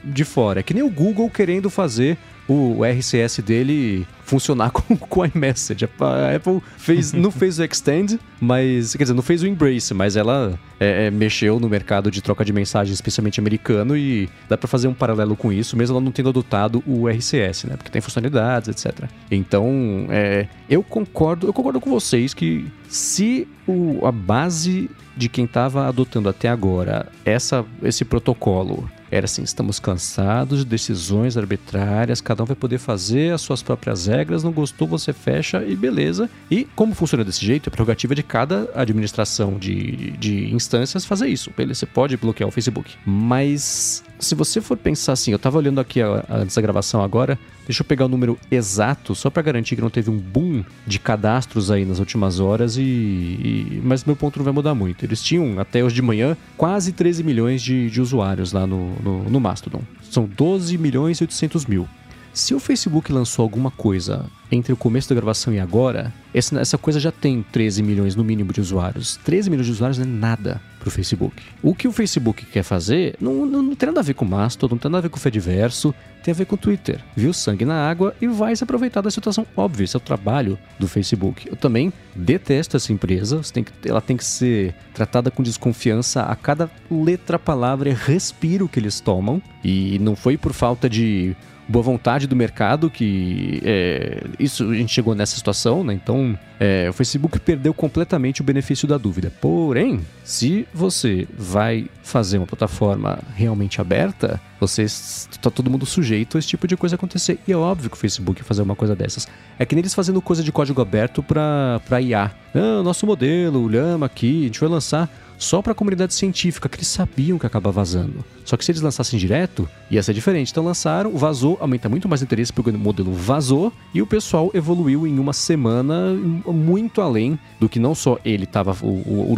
Speaker 1: de fora. É que nem o Google querendo fazer o RCS dele funcionar com, com o iMessage. A Apple fez, não fez o Extend, mas. Quer dizer, não fez o Embrace, mas ela é, é, mexeu no mercado de troca de mensagens, especialmente americano, e dá para fazer um paralelo com isso, mesmo ela não tendo adotado o RCS, né? Porque tem funcionalidades, etc. Então, é, eu concordo, eu concordo com vocês que se o, a base de quem estava adotando até agora essa, esse protocolo era assim: estamos cansados de decisões arbitrárias, cada um vai poder fazer as suas próprias regras, não gostou, você fecha e beleza. E como funciona desse jeito, é prerrogativa de cada administração de, de instâncias fazer isso. Beleza, você pode bloquear o Facebook. Mas se você for pensar assim, eu estava olhando aqui antes da gravação agora, deixa eu pegar o número exato, só para garantir que não teve um boom de cadastros aí nas últimas horas, e, e, mas meu ponto não vai mudar muito. Eles tinham, até hoje de manhã, quase 13 milhões de, de usuários lá no, no, no Mastodon. São 12 milhões e 800 mil. Se o Facebook lançou alguma coisa entre o começo da gravação e agora, essa coisa já tem 13 milhões no mínimo de usuários. 13 milhões de usuários não é nada pro Facebook. O que o Facebook quer fazer não, não, não tem nada a ver com o Mastodon, não tem nada a ver com o Fediverso, tem a ver com o Twitter. Viu sangue na água e vai se aproveitar da situação óbvia. Esse é o trabalho do Facebook. Eu também detesto essa empresa. Tem que, ela tem que ser tratada com desconfiança a cada letra, palavra e respiro que eles tomam. E não foi por falta de boa vontade do mercado que é, isso a gente chegou nessa situação, né? Então é, o Facebook perdeu completamente o benefício da dúvida. Porém, se você vai fazer uma plataforma realmente aberta, você está todo mundo sujeito a esse tipo de coisa acontecer. E é óbvio que o Facebook vai fazer uma coisa dessas. É que nem eles fazendo coisa de código aberto para IA. Ah, nosso modelo, o Llama aqui, a gente vai lançar só para a comunidade científica, que eles sabiam que acaba vazando. Só que se eles lançassem direto, ia ser diferente. Então lançaram, vazou, aumenta muito mais interesse porque o modelo vazou e o pessoal evoluiu em uma semana muito além do que não só ele estava, o, o, o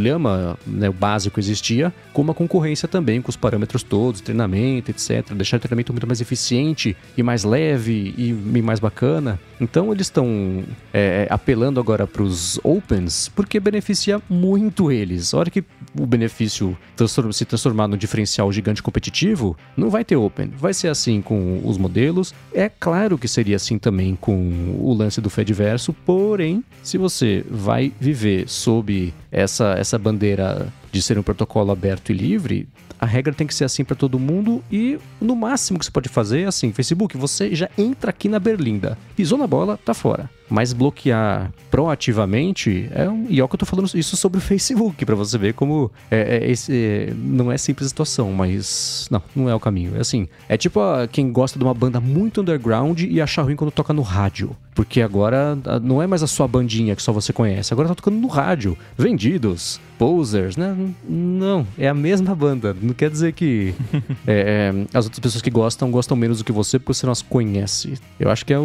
Speaker 1: né, o básico existia, como a concorrência também, com os parâmetros todos, treinamento, etc. Deixar o treinamento muito mais eficiente e mais leve e, e mais bacana. Então eles estão é, apelando agora para os opens porque beneficia muito eles. A hora que o benefício se transformar num diferencial gigante competitivo, não vai ter open. Vai ser assim com os modelos. É claro que seria assim também com o lance do Fediverso, porém, se você vai viver sob essa, essa bandeira de ser um protocolo aberto e livre, a regra tem que ser assim para todo mundo e no máximo que você pode fazer é assim, Facebook, você já entra aqui na berlinda. Pisou na bola, tá fora. Mas bloquear proativamente é um. E é o que eu tô falando isso sobre o Facebook, para você ver como é, é, esse, é, não é simples a situação, mas. Não, não é o caminho. É assim. É tipo a, quem gosta de uma banda muito underground e acha ruim quando toca no rádio. Porque agora não é mais a sua bandinha que só você conhece, agora tá tocando no rádio. Vendidos, posers, né? Não, é a mesma banda. Não quer dizer que é, é, as outras pessoas que gostam gostam menos do que você porque você não as conhece. Eu acho que é,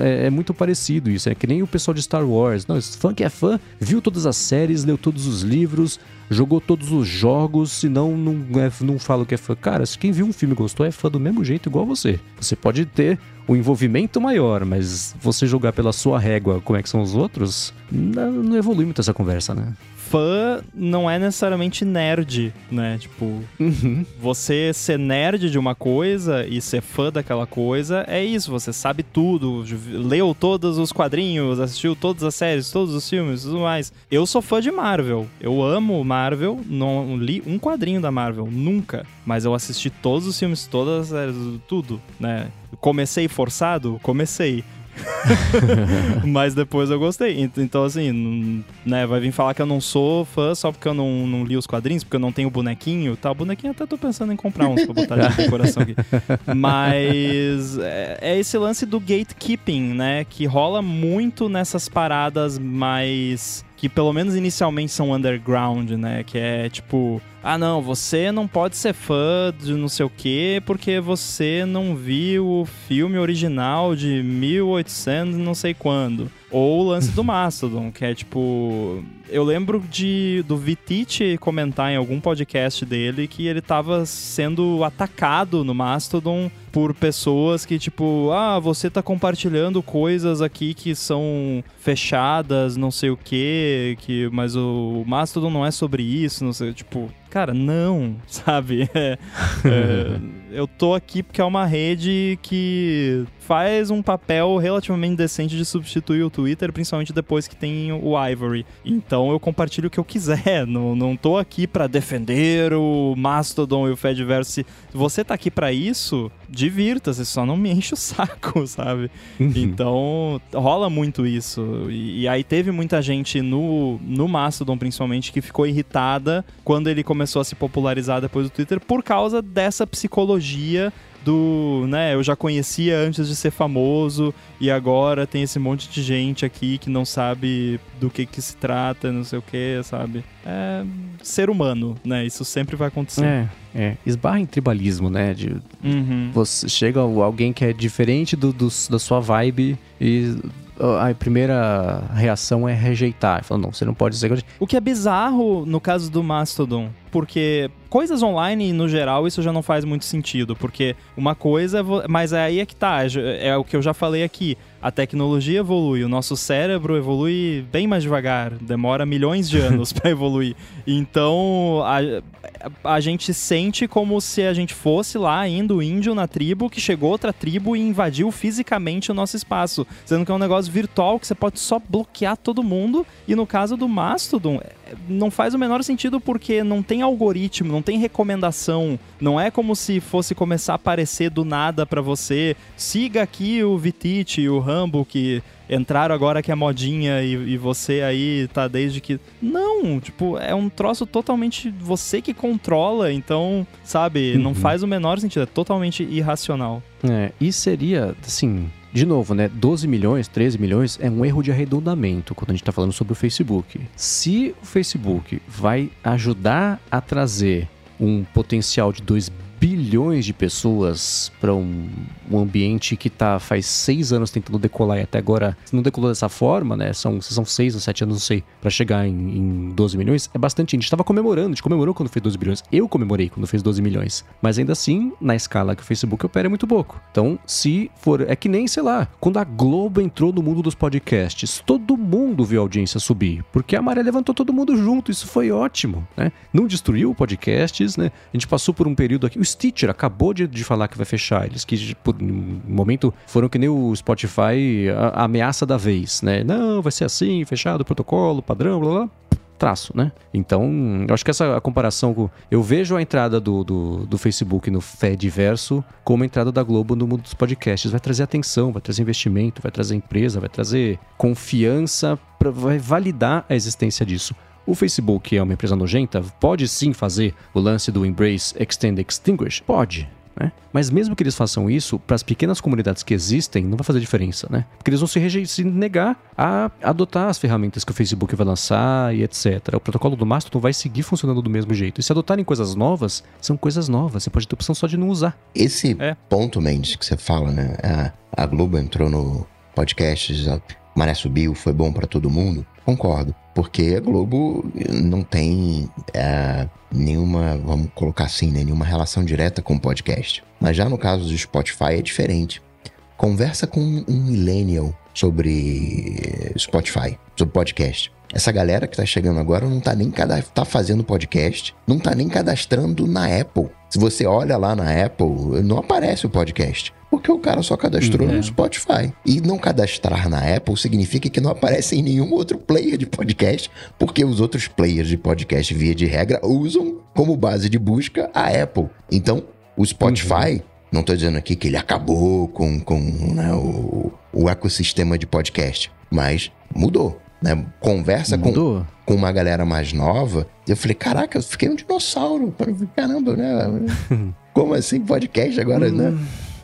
Speaker 1: é, é muito parecido isso. É que nem o pessoal de Star Wars. Não, esse fã que é fã, viu todas as séries, leu todos os livros, jogou todos os jogos, senão não, é, não fala que é fã. Cara, se quem viu um filme e gostou é fã do mesmo jeito, igual você. Você pode ter o envolvimento maior, mas você jogar pela sua régua como é que são os outros, não, não evolui muito essa conversa, né?
Speaker 3: Fã não é necessariamente nerd, né? Tipo, uhum. você ser nerd de uma coisa e ser fã daquela coisa é isso. Você sabe tudo, leu todos os quadrinhos, assistiu todas as séries, todos os filmes, tudo mais. Eu sou fã de Marvel. Eu amo Marvel. Não li um quadrinho da Marvel, nunca. Mas eu assisti todos os filmes, todas as séries, tudo, né? Comecei forçado? Comecei. Mas depois eu gostei. Então, assim, né, vai vir falar que eu não sou fã só porque eu não, não li os quadrinhos, porque eu não tenho bonequinho tal. Bonequinho até tô pensando em comprar uns pra botar de decoração aqui. Mas é, é esse lance do gatekeeping, né? Que rola muito nessas paradas mais que pelo menos inicialmente são underground, né? Que é tipo, ah não, você não pode ser fã de não sei o que porque você não viu o filme original de 1800 não sei quando. Ou o lance do Mastodon, que é tipo. Eu lembro de do Vitite comentar em algum podcast dele que ele tava sendo atacado no Mastodon por pessoas que, tipo, ah, você tá compartilhando coisas aqui que são fechadas, não sei o quê, que, mas o Mastodon não é sobre isso, não sei, tipo, cara, não, sabe? É, é, eu tô aqui porque é uma rede que faz um papel relativamente decente de substituir o Twitter, principalmente depois que tem o Ivory. Então eu compartilho o que eu quiser. Não, não tô aqui para defender o Mastodon e o Fediverse. Se você tá aqui para isso, divirta-se, só não me enche o saco, sabe? Uhum. Então rola muito isso. E, e, aí teve muita gente no, no Mastodon, principalmente, que ficou irritada quando ele começou a se popularizar depois do Twitter por causa dessa psicologia do, né, eu já conhecia antes de ser famoso e agora tem esse monte de gente aqui que não sabe do que que se trata, não sei o que, sabe? É ser humano, né? Isso sempre vai acontecer.
Speaker 1: É, é. Esbarra em tribalismo, né? De, uhum. Você chega alguém que é diferente do, do, da sua vibe e a primeira reação é rejeitar. Falando, não, você não pode dizer.
Speaker 3: O que é bizarro no caso do Mastodon, porque coisas online, no geral, isso já não faz muito sentido, porque uma coisa. Mas aí é que tá, é, é o que eu já falei aqui. A tecnologia evolui, o nosso cérebro evolui bem mais devagar, demora milhões de anos para evoluir. Então a, a gente sente como se a gente fosse lá indo índio na tribo, que chegou outra tribo e invadiu fisicamente o nosso espaço, sendo que é um negócio virtual que você pode só bloquear todo mundo. E no caso do Mastodon, não faz o menor sentido porque não tem algoritmo, não tem recomendação. Não é como se fosse começar a aparecer do nada para você. Siga aqui o Vitite o Rambo que entraram agora que é modinha e, e, você aí tá desde que. Não, tipo, é um troço totalmente você que controla, então, sabe, uhum. não faz o menor sentido, é totalmente irracional.
Speaker 1: É, e seria, assim, de novo, né? 12 milhões, 13 milhões é um erro de arredondamento quando a gente está falando sobre o Facebook. Se o Facebook vai ajudar a trazer um potencial de 2 bilhões de pessoas para um, um, ambiente que tá faz seis anos tentando decolar e até agora não decolou dessa forma, né? São, são seis ou sete anos, não sei, para chegar em, em 12 milhões, é bastante. A gente tava comemorando, a gente comemorou quando fez 12 bilhões. Eu comemorei quando fez 12 milhões. Mas ainda assim, na escala que o Facebook opera é muito pouco. Então, se for. É que nem, sei lá, quando a Globo entrou no mundo dos podcasts, todo mundo viu a audiência subir. Porque a maré levantou todo mundo junto. Isso foi ótimo, né? Não destruiu podcasts, né? A gente passou por um período aqui. O Stitcher acabou de, de falar que vai fechar. Eles que, por um momento, foram que nem o Spotify, a, a ameaça da vez, né? Não, vai ser assim, fechado, protocolo, padrão, blá blá traço, né? Então, eu acho que essa comparação. Com, eu vejo a entrada do, do, do Facebook no Fediverso como a entrada da Globo no mundo dos podcasts. Vai trazer atenção, vai trazer investimento, vai trazer empresa, vai trazer confiança, pra, vai validar a existência disso. O Facebook é uma empresa nojenta? Pode sim fazer o lance do Embrace, Extend, Extinguish? Pode. Né? Mas mesmo que eles façam isso, para as pequenas comunidades que existem, não vai fazer diferença, né? Porque eles vão se, se, negar a adotar as ferramentas que o Facebook vai lançar e etc. O protocolo do Mastodon vai seguir funcionando do mesmo jeito. E se adotarem coisas novas, são coisas novas. Você pode ter opção só de não usar.
Speaker 2: Esse é. ponto, Mendes, que você fala, né? A, a Globo entrou no podcast, a maré subiu, foi bom para todo mundo. Concordo. Porque a Globo não tem é, nenhuma, vamos colocar assim, né, nenhuma relação direta com o podcast. Mas já no caso do Spotify é diferente. Conversa com um millennial sobre Spotify, sobre podcast. Essa galera que tá chegando agora não tá nem tá fazendo podcast, não tá nem cadastrando na Apple. Se você olha lá na Apple, não aparece o podcast. Porque o cara só cadastrou uhum. no Spotify. E não cadastrar na Apple significa que não aparece em nenhum outro player de podcast, porque os outros players de podcast, via de regra, usam como base de busca a Apple. Então, o Spotify, uhum. não estou dizendo aqui que ele acabou com, com né, o, o ecossistema de podcast, mas mudou né, conversa com, com uma galera mais nova. Eu falei, caraca, eu fiquei um dinossauro. Caramba, né? Como assim podcast agora, né?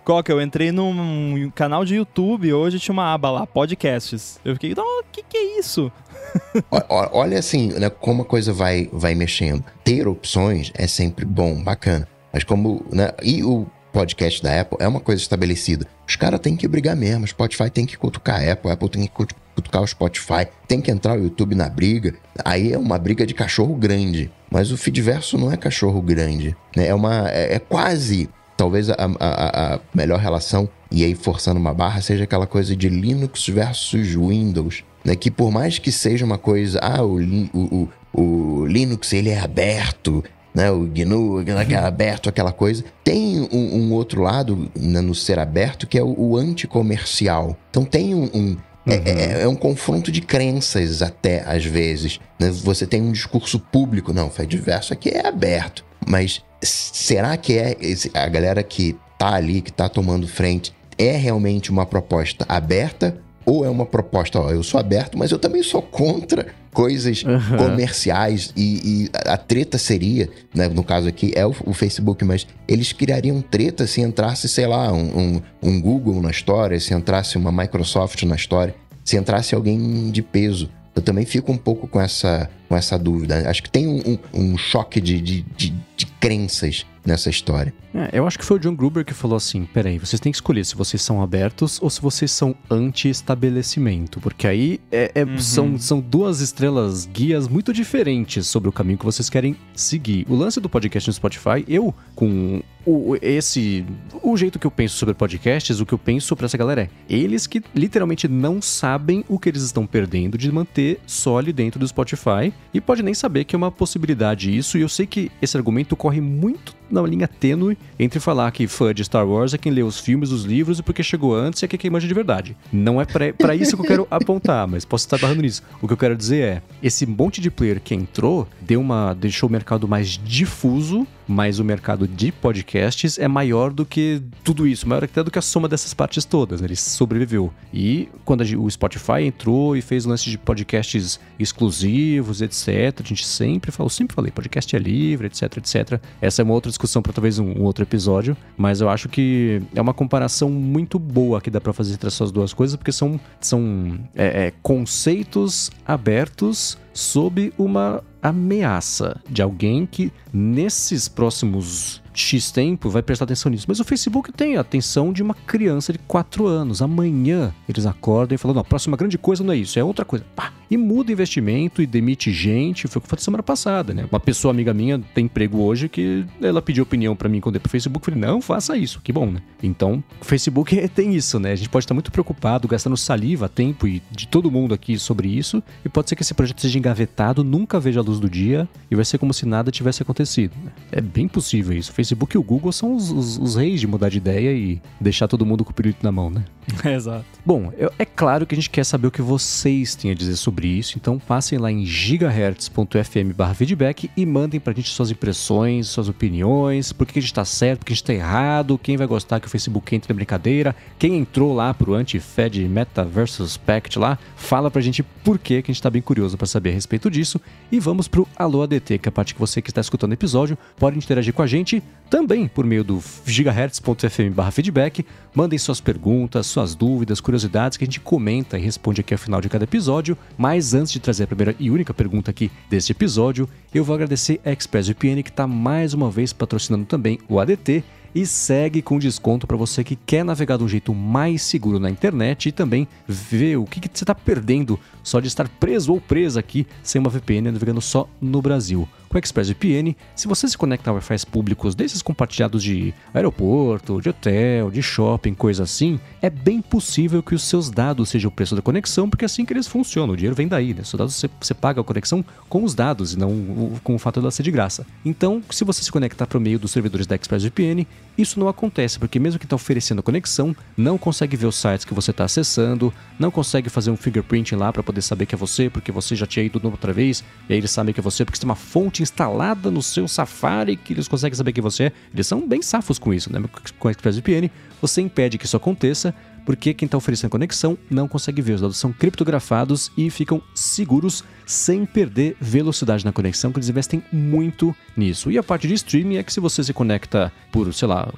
Speaker 3: Coca, eu entrei num canal de YouTube hoje tinha uma aba lá, podcasts. Eu fiquei, o que, que é isso?
Speaker 2: Olha assim, né, como a coisa vai, vai mexendo. Ter opções é sempre bom, bacana. Mas como. Né, e o podcast da Apple é uma coisa estabelecida. Os caras têm que brigar mesmo. Spotify tem que cutucar a Apple, a Apple tem que cutucar o Spotify, tem que entrar o YouTube na briga. Aí é uma briga de cachorro grande. Mas o Feedverso não é cachorro grande. Né? É uma. É, é quase. Talvez a, a, a, melhor relação, e aí forçando uma barra, seja aquela coisa de Linux versus Windows. Né? Que por mais que seja uma coisa. Ah, o, o, o, o Linux ele é aberto, né? O GNU, é aberto, aquela coisa. Tem um, um outro lado né, no ser aberto que é o, o anticomercial. Então tem um, um é, uhum. É, é, um confronto de crenças até às vezes. Né? Você tem um discurso público, não, foi diverso aqui é aberto. Mas será que é a galera que tá ali, que tá tomando frente, é realmente uma proposta aberta ou é uma proposta, ó, eu sou aberto, mas eu também sou contra coisas uhum. comerciais e, e, a treta seria, né, no caso aqui é o, o, Facebook, mas eles criariam treta se entrasse, sei lá, um, um, um Google na história, se entrasse uma Microsoft na história, se entrasse alguém de peso. Eu também fico um pouco com essa, com essa dúvida. Acho que tem um, um, um choque de, de, de, de crenças nessa história.
Speaker 1: É, eu acho que foi o John Gruber que falou assim: peraí, vocês têm que escolher se vocês são abertos ou se vocês são anti-estabelecimento. Porque aí é, é, uhum. são, são duas estrelas guias muito diferentes sobre o caminho que vocês querem seguir. O lance do podcast no Spotify, eu, com o, esse. O jeito que eu penso sobre podcasts, o que eu penso pra essa galera é: eles que literalmente não sabem o que eles estão perdendo de manter só ali dentro do Spotify e pode nem saber que é uma possibilidade isso. E eu sei que esse argumento corre muito na linha tênue entre falar que fã de Star Wars é quem lê os filmes, os livros e porque chegou antes é quem manja de verdade. Não é para isso que eu quero apontar, mas posso estar barrando nisso. O que eu quero dizer é, esse monte de player que entrou deu uma, deixou o mercado mais difuso mas o mercado de podcasts é maior do que tudo isso, maior até do que a soma dessas partes todas. Né? Ele sobreviveu. E quando o Spotify entrou e fez lance de podcasts exclusivos, etc., a gente sempre falou, sempre falei, podcast é livre, etc, etc. Essa é uma outra discussão para talvez um, um, outro episódio, mas eu acho que é uma comparação muito boa que dá para fazer entre essas duas coisas, porque são, são é, é, conceitos abertos sob uma ameaça de alguém que nesses próximos X tempo vai prestar atenção nisso. Mas o Facebook tem a atenção de uma criança de 4 anos. Amanhã eles acordam e falam: não, a próxima grande coisa não é isso, é outra coisa. Pá, e muda investimento e demite gente. Foi o que eu falei semana passada, né? Uma pessoa amiga minha tem emprego hoje que ela pediu opinião para mim quando eu pro Facebook. Eu falei: não, faça isso, que bom, né? Então, o Facebook tem isso, né? A gente pode estar muito preocupado, gastando saliva, tempo e de todo mundo aqui sobre isso. E pode ser que esse projeto seja engavetado, nunca veja a luz do dia e vai ser como se nada tivesse acontecido. Né? É bem possível isso. O Facebook e o Google são os, os, os reis de mudar de ideia e deixar todo mundo com o pirulito na mão, né?
Speaker 3: Exato.
Speaker 1: Bom, é, é claro que a gente quer saber o que vocês têm a dizer sobre isso, então passem lá em gigahertz.fm feedback e mandem pra gente suas impressões, suas opiniões, por que a gente tá certo, por que a gente tá errado, quem vai gostar que o Facebook entre na brincadeira, quem entrou lá pro anti-Fed Meta versus Pact lá, fala pra gente por que que a gente tá bem curioso para saber a respeito disso e vamos pro Alô ADT, que é a parte que você que está escutando o episódio pode interagir com a gente também por meio do gigahertz.fm feedback, mandem suas perguntas, suas dúvidas, curiosidades que a gente comenta e responde aqui ao final de cada episódio. Mas antes de trazer a primeira e única pergunta aqui deste episódio, eu vou agradecer a ExpressVPN que está mais uma vez patrocinando também o ADT e segue com desconto para você que quer navegar de um jeito mais seguro na internet e também ver o que, que você está perdendo só de estar preso ou presa aqui sem uma VPN navegando só no Brasil. Com o ExpressVPN, se você se conecta a Wi-Fi públicos desses compartilhados de aeroporto, de hotel, de shopping, coisa assim, é bem possível que os seus dados sejam o preço da conexão, porque é assim que eles funcionam. O dinheiro vem daí, né? Os dados você, você paga a conexão com os dados e não com o fato dela ser de graça. Então, se você se conectar por meio dos servidores da ExpressVPN, isso não acontece, porque mesmo que está oferecendo a conexão, não consegue ver os sites que você está acessando, não consegue fazer um fingerprint lá para poder saber que é você, porque você já tinha ido outra vez, e aí eles sabem que é você, porque você tem uma fonte instalada no seu Safari que eles conseguem saber que você é. Eles são bem safos com isso, né? Com a ExpressVPN, você impede que isso aconteça, porque quem está oferecendo conexão não consegue ver. Os dados são criptografados e ficam seguros sem perder velocidade na conexão, que eles investem muito nisso. E a parte de streaming é que se você se conecta por, sei lá,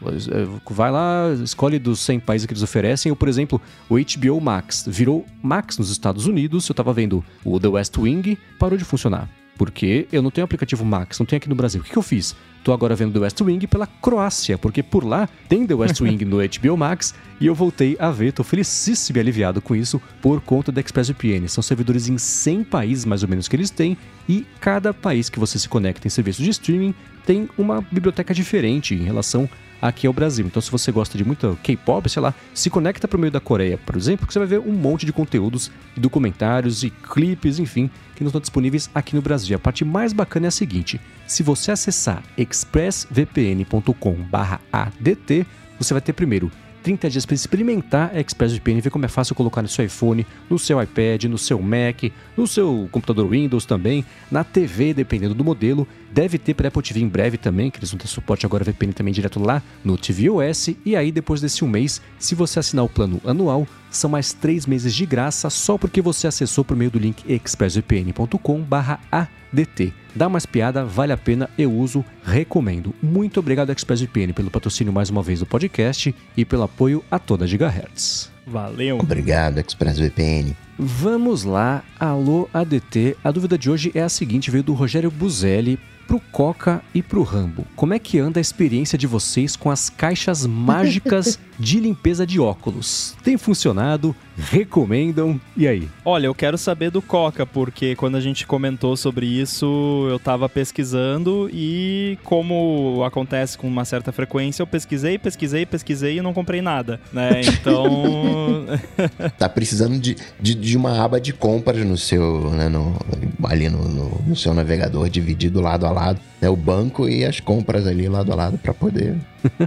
Speaker 1: vai lá, escolhe dos 100 países que eles oferecem, ou por exemplo, o HBO Max virou Max nos Estados Unidos, eu estava vendo o The West Wing, parou de funcionar porque eu não tenho aplicativo Max, não tenho aqui no Brasil. O que, que eu fiz? Tô agora vendo The West Wing pela Croácia, porque por lá tem The West Wing no HBO Max e eu voltei a ver, tô felicíssimo e aliviado com isso por conta da ExpressVPN. São servidores em 100 países mais ou menos que eles têm e cada país que você se conecta em serviço de streaming tem uma biblioteca diferente em relação aqui ao Brasil. Então, se você gosta de muito K-pop, sei lá, se conecta para o meio da Coreia, por exemplo, que você vai ver um monte de conteúdos, documentários e clipes, enfim, que não estão disponíveis aqui no Brasil. A parte mais bacana é a seguinte: se você acessar expressvpn.com/adt, você vai ter primeiro 30 dias para experimentar a ExpressVPN ver como é fácil colocar no seu iPhone, no seu iPad, no seu Mac, no seu computador Windows também, na TV, dependendo do modelo. Deve ter para Apple TV em breve também, que eles vão ter suporte agora VPN também direto lá no tvOS. E aí, depois desse um mês, se você assinar o plano anual, são mais três meses de graça só porque você acessou por meio do link expressvpn.com/adt. Dá umas piada, vale a pena, eu uso, recomendo. Muito obrigado ExpressVPN pelo patrocínio mais uma vez do podcast e pelo apoio a toda Gigahertz.
Speaker 3: Valeu.
Speaker 2: Obrigado ExpressVPN.
Speaker 1: Vamos lá, alô ADT. A dúvida de hoje é a seguinte, veio do Rogério Buzelli pro Coca e pro Rambo. Como é que anda a experiência de vocês com as caixas mágicas de limpeza de óculos? Tem funcionado? Recomendam? E aí?
Speaker 3: Olha, eu quero saber do Coca, porque quando a gente comentou sobre isso, eu tava pesquisando e como acontece com uma certa frequência, eu pesquisei, pesquisei, pesquisei e não comprei nada, né? Então...
Speaker 2: tá precisando de, de, de, uma aba de compras no seu, né, no, ali no, no, no seu navegador, dividido lado a lado lado, né? O banco e as compras ali lado a lado para poder.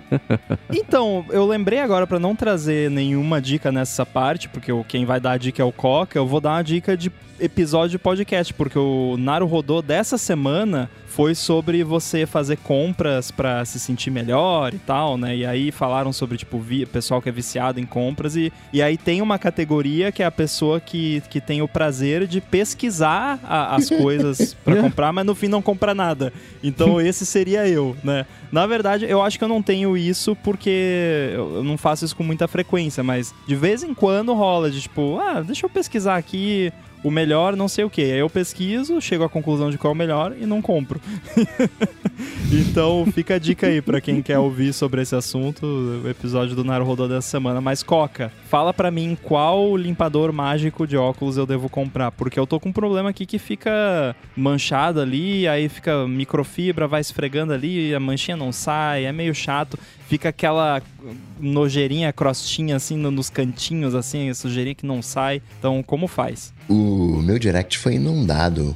Speaker 3: então, eu lembrei agora para não trazer nenhuma dica nessa parte, porque quem vai dar a dica é o Coca, eu vou dar uma dica de episódio de podcast, porque o Naru Rodô dessa semana foi sobre você fazer compras para se sentir melhor e tal, né? E aí falaram sobre, tipo, vi, pessoal que é viciado em compras e, e aí tem uma categoria que é a pessoa que, que tem o prazer de pesquisar a, as coisas para comprar, mas no fim não compra nada. Então esse seria eu, né? Na verdade, eu acho que eu não tenho isso porque eu não faço isso com muita frequência, mas de vez em quando rola de tipo, ah, deixa eu pesquisar aqui o melhor não sei o que. Aí eu pesquiso, chego à conclusão de qual é o melhor e não compro. então fica a dica aí para quem quer ouvir sobre esse assunto, o episódio do Naruhodô dessa semana. Mas Coca, fala para mim qual limpador mágico de óculos eu devo comprar, porque eu tô com um problema aqui que fica manchado ali, aí fica microfibra, vai esfregando ali, a manchinha não sai, é meio chato fica aquela nojeirinha, crostinha assim nos cantinhos, assim, sujeirinha que não sai. Então, como faz?
Speaker 2: O meu direct foi inundado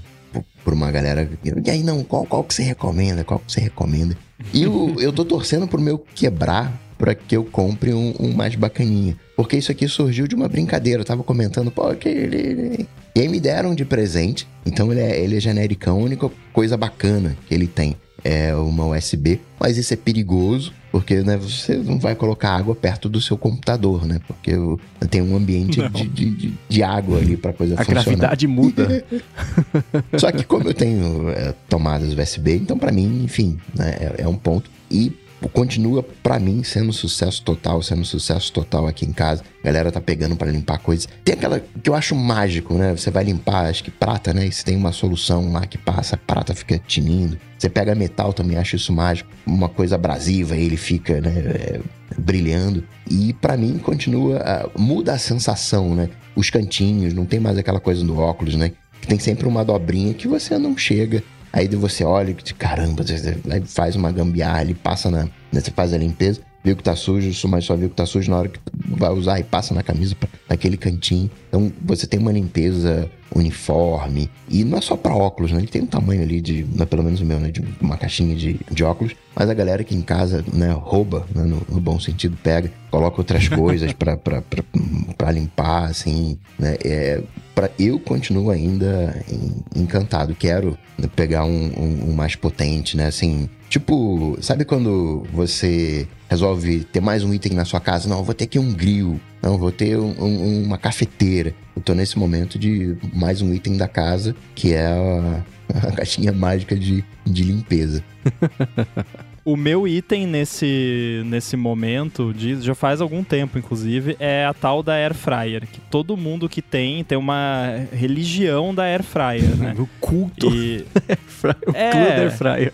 Speaker 2: por, uma galera. E aí, não, qual, qual que você recomenda? Qual que você recomenda? E eu, eu tô torcendo pro meu quebrar para que eu compre um, um, mais bacaninha. Porque isso aqui surgiu de uma brincadeira. Eu tava comentando, pô, que ele. E aí me deram de presente. Então ele é, ele é genericão, a única coisa bacana que ele tem é uma USB. Mas isso é perigoso, porque né, você não vai colocar água perto do seu computador, né? Porque tem um ambiente de, de, de, água ali para coisa
Speaker 1: a
Speaker 2: funcionar.
Speaker 1: A gravidade muda.
Speaker 2: Só que como eu tenho é, tomadas USB, então para mim, enfim, né, é, é um ponto. E continua para mim sendo sucesso total, sendo sucesso total aqui em casa. A galera tá pegando para limpar coisas. Tem aquela que eu acho mágico, né? Você vai limpar, acho que prata, né? E você tem uma solução lá que passa, a prata fica tinindo. Você pega metal também, acho isso mágico. Uma coisa abrasiva, ele fica, né? É, brilhando. E para mim continua, uh, muda a sensação, né? Os cantinhos, não tem mais aquela coisa do óculos, né? Tem sempre uma dobrinha que você não chega Aí você olha e caramba, aí faz uma gambiarra, ele passa na. Você faz a limpeza, viu que tá sujo, mas só viu que tá sujo na hora que vai usar e passa na camisa, naquele cantinho. Então você tem uma limpeza uniforme. E não é só para óculos, né? Ele tem um tamanho ali de, né, pelo menos o meu, né? De uma caixinha de, de óculos. Mas a galera que em casa, né, rouba, né, no, no, bom sentido, pega, coloca outras coisas para limpar, assim, né? É, pra, eu continuo ainda encantado. Quero pegar um, um, um mais potente, né? Assim, Tipo, sabe quando você resolve ter mais um item na sua casa? Não, vou ter aqui um grill. Não, vou ter um, um, uma cafeteira. Eu tô nesse momento de mais um item da casa, que é a, a caixinha mágica de, de limpeza.
Speaker 3: O meu item nesse, nesse momento, de, já faz algum tempo, inclusive, é a tal da Air Fryer. Que todo mundo que tem, tem uma religião da Air Fryer, né?
Speaker 1: O culto.
Speaker 3: E...
Speaker 1: o é... culto da Air Fryer.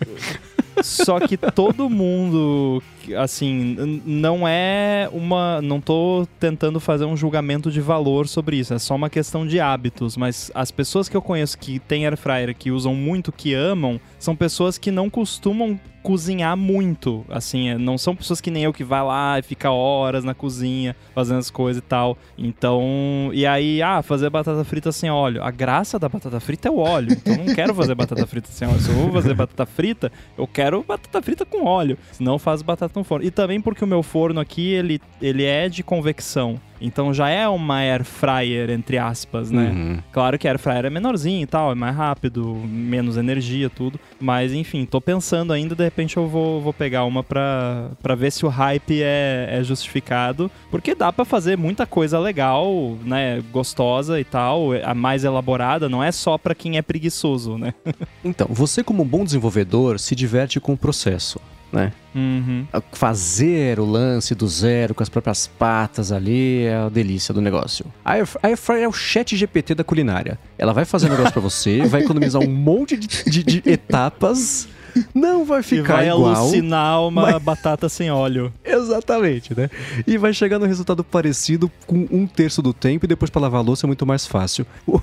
Speaker 3: Só que todo mundo, assim, não é uma. Não tô tentando fazer um julgamento de valor sobre isso, é só uma questão de hábitos. Mas as pessoas que eu conheço que têm air fryer, que usam muito, que amam, são pessoas que não costumam cozinhar muito, assim, é, não são pessoas que nem eu que vai lá e fica horas na cozinha fazendo as coisas e tal. Então, e aí, ah, fazer batata frita sem óleo. A graça da batata frita é o óleo. Então, eu não quero fazer batata frita sem óleo. Se eu vou fazer batata frita, eu quero batata frita com óleo. Senão, eu faço batata no forno. E também porque o meu forno aqui, ele, ele é de convecção. Então já é uma air fryer, entre aspas, né? Uhum. Claro que a air fryer é menorzinho e tal, é mais rápido, menos energia, tudo. Mas enfim, tô pensando ainda, de repente eu vou, vou pegar uma pra, pra ver se o hype é, é justificado. Porque dá para fazer muita coisa legal, né? Gostosa e tal, a mais elaborada, não é só para quem é preguiçoso, né?
Speaker 1: então, você como bom desenvolvedor se diverte com o processo né?
Speaker 3: Uhum.
Speaker 1: Fazer o lance do zero com as próprias patas ali é a delícia do negócio. A Airfryer é o chat GPT da culinária. Ela vai fazer um negócio pra você, vai economizar um monte de, de, de etapas. Não vai ficar
Speaker 3: e vai
Speaker 1: igual.
Speaker 3: alucinar uma mas... batata sem óleo.
Speaker 1: Exatamente, né? E vai chegar no resultado parecido com um terço do tempo e depois para lavar a louça é muito mais fácil.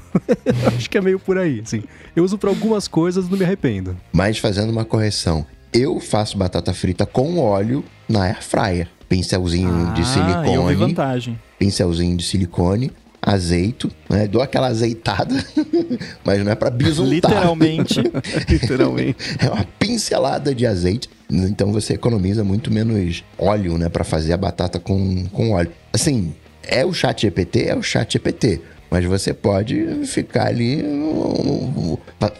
Speaker 1: Acho que é meio por aí, assim. Eu uso para algumas coisas, não me arrependo.
Speaker 2: Mas fazendo uma correção, eu faço batata frita com óleo na air fryer. Pincelzinho ah, de silicone. Eu vi
Speaker 3: vantagem.
Speaker 2: Pincelzinho de silicone, azeito, né? Dou aquela azeitada, mas não é para bisuntar.
Speaker 3: Literalmente.
Speaker 1: Literalmente.
Speaker 2: É uma pincelada de azeite. Então você economiza muito menos óleo, né, para fazer a batata com, com óleo. Assim, é o chat GPT, é o chat GPT. Mas você pode ficar ali,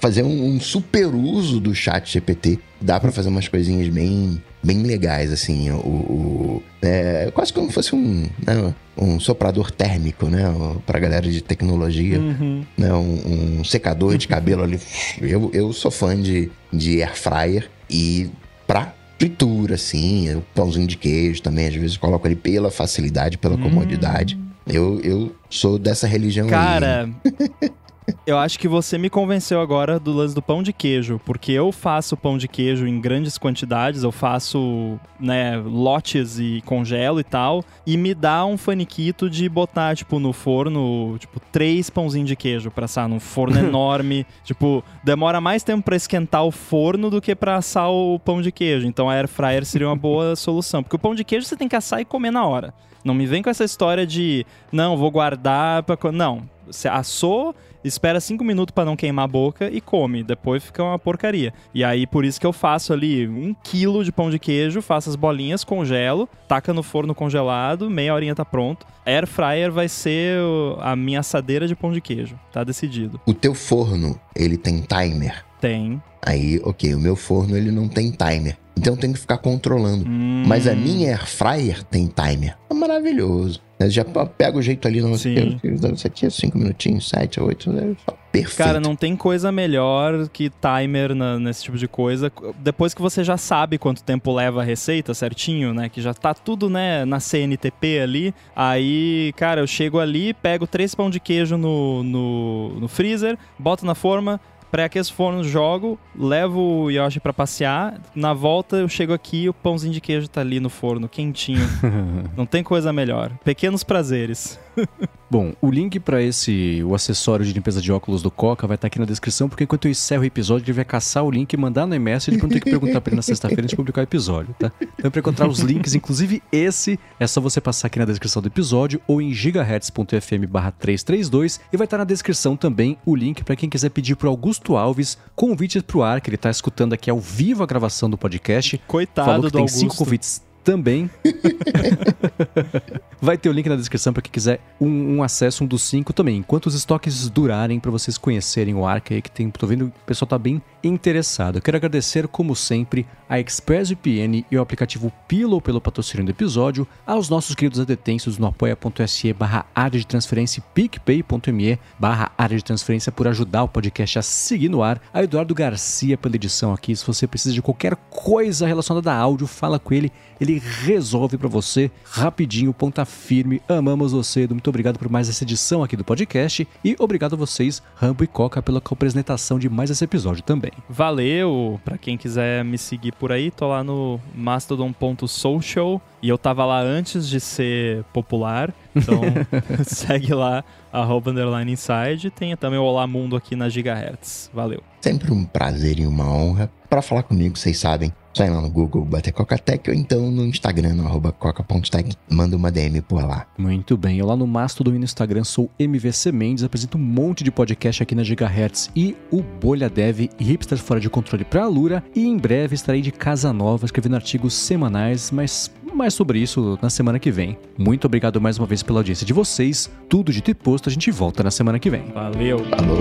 Speaker 2: fazer um super uso do chat GPT. Dá para fazer umas coisinhas bem, bem legais, assim. O, o é quase como se fosse um, né, um soprador térmico, né? Pra galera de tecnologia.
Speaker 3: Uhum.
Speaker 2: Né, um, um, secador de cabelo ali. Eu, eu sou fã de, de air fryer e pra fritura, assim, o pãozinho de queijo também, às vezes coloco ali pela facilidade, pela comodidade. Uhum. Eu, eu sou dessa religião
Speaker 3: Cara. eu acho que você me convenceu agora do lance do pão de queijo, porque eu faço pão de queijo em grandes quantidades, eu faço, né, lotes e congelo e tal, e me dá um faniquito de botar, tipo, no forno, tipo, três pãozinhos de queijo pra assar num forno enorme. tipo, demora mais tempo para esquentar o forno do que para assar o pão de queijo. Então a air fryer seria uma boa solução, porque o pão de queijo você tem que assar e comer na hora. Não me vem com essa história de, não, vou guardar pra. Não. Você assou, espera cinco minutos para não queimar a boca e come. Depois fica uma porcaria. E aí, por isso que eu faço ali um quilo de pão de queijo, faço as bolinhas, congelo, taca no forno congelado, meia horinha tá pronto. Air fryer vai ser a minha assadeira de pão de queijo. Tá decidido.
Speaker 2: O teu forno, ele tem timer?
Speaker 3: Tem.
Speaker 2: Aí, ok, o meu forno ele não tem timer. Então eu tenho que ficar controlando.
Speaker 3: Hum.
Speaker 2: Mas a minha air fryer tem timer. É maravilhoso. Eu já pega o jeito ali, não
Speaker 3: Sim.
Speaker 2: Isso aqui é 5 minutinhos, 7, 8, é só perfeito.
Speaker 3: Cara, não tem coisa melhor que timer na- nesse tipo de coisa. Depois que você já sabe quanto tempo leva a receita certinho, né? Que já tá tudo, né, na CNTP ali. Aí, cara, eu chego ali, pego três pão de queijo no, no, no freezer, boto na forma, pré-aqueço o forno, jogo, levo o Yoshi pra passear. Na volta eu chego aqui o pãozinho de queijo tá ali no forno, quentinho. não tem coisa melhor. Pequenos prazeres.
Speaker 1: Bom, o link pra esse, o acessório de limpeza de óculos do Coca vai estar aqui na descrição, porque enquanto eu encerro o episódio, ele vai caçar o link e mandar no e-message pra não ter que perguntar pra ele na sexta-feira antes de publicar o episódio, tá? Então pra encontrar os links, inclusive esse, é só você passar aqui na descrição do episódio ou em gigahertz.fm barra 332 e vai estar na descrição também o link pra quem quiser pedir pro Augusto Alves convites pro ar, que ele tá escutando aqui ao vivo a gravação do podcast.
Speaker 3: Coitado
Speaker 1: Falou que
Speaker 3: do
Speaker 1: tem
Speaker 3: Augusto.
Speaker 1: cinco convites também. Vai ter o link na descrição para quem quiser um, um acesso, um dos cinco também. Enquanto os estoques durarem, para vocês conhecerem o Arca aí, que tem. Tô vendo o pessoal tá bem interessado. Quero agradecer, como sempre, a ExpressVPN e o aplicativo Pillow pelo patrocínio do episódio, aos nossos queridos adetensos no apoia.se barra área de transferência e picpay.me barra área de transferência por ajudar o podcast a seguir no ar, a Eduardo Garcia pela edição aqui. Se você precisa de qualquer coisa relacionada a áudio, fala com ele, ele resolve pra você rapidinho, ponta firme. Amamos você, Edu. muito obrigado por mais essa edição aqui do podcast e obrigado a vocês, Rambo e Coca, pela apresentação de mais esse episódio também.
Speaker 3: Valeu! Pra quem quiser me seguir por aí, tô lá no mastodon.social e eu tava lá antes de ser popular, então segue lá, arroba underline inside. Tem também o Olá Mundo aqui na Gigahertz. Valeu!
Speaker 2: Sempre um prazer e uma honra. Pra falar comigo, vocês sabem, só ir lá no Google, bater Cocatec ou então no Instagram, no arroba coca.tech. Manda uma DM por lá.
Speaker 1: Muito bem, eu lá no Mastodon e no Instagram sou MVC Mendes, apresento um monte de podcast aqui na Gigahertz e o Bolha Dev e Hipsters Fora de Controle pra Alura e em breve estarei de casa nova escrevendo artigos semanais, mas mais sobre isso na semana que vem. Muito obrigado mais uma vez pela audiência de vocês, tudo dito e posto, a gente volta na semana que vem.
Speaker 3: Valeu!
Speaker 2: Falou,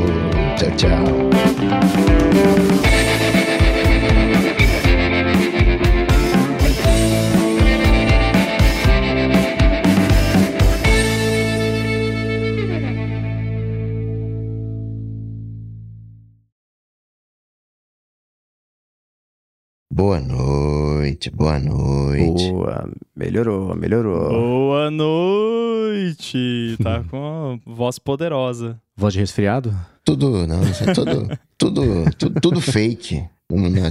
Speaker 2: tchau, tchau. Boa noite, boa noite.
Speaker 1: Boa, melhorou, melhorou.
Speaker 3: Boa noite! Tá com uma voz poderosa.
Speaker 1: Voz de resfriado?
Speaker 2: Tudo, não, isso é tudo, tudo, tudo, tudo fake.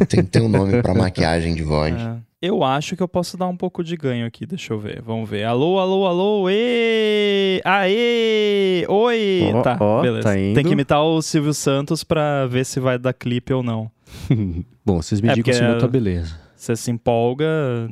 Speaker 2: Tem, tem um nome pra maquiagem de voz.
Speaker 3: É. Eu acho que eu posso dar um pouco de ganho aqui, deixa eu ver. Vamos ver. Alô, alô, alô, ê! Aê! Oi!
Speaker 1: Ó,
Speaker 3: tá,
Speaker 1: ó,
Speaker 3: beleza.
Speaker 1: tá indo.
Speaker 3: Tem que imitar o Silvio Santos pra ver se vai dar clipe ou não.
Speaker 1: Bom, vocês me
Speaker 3: É,
Speaker 1: digam se não
Speaker 3: é-
Speaker 1: tá beleza.
Speaker 3: Você se empolga.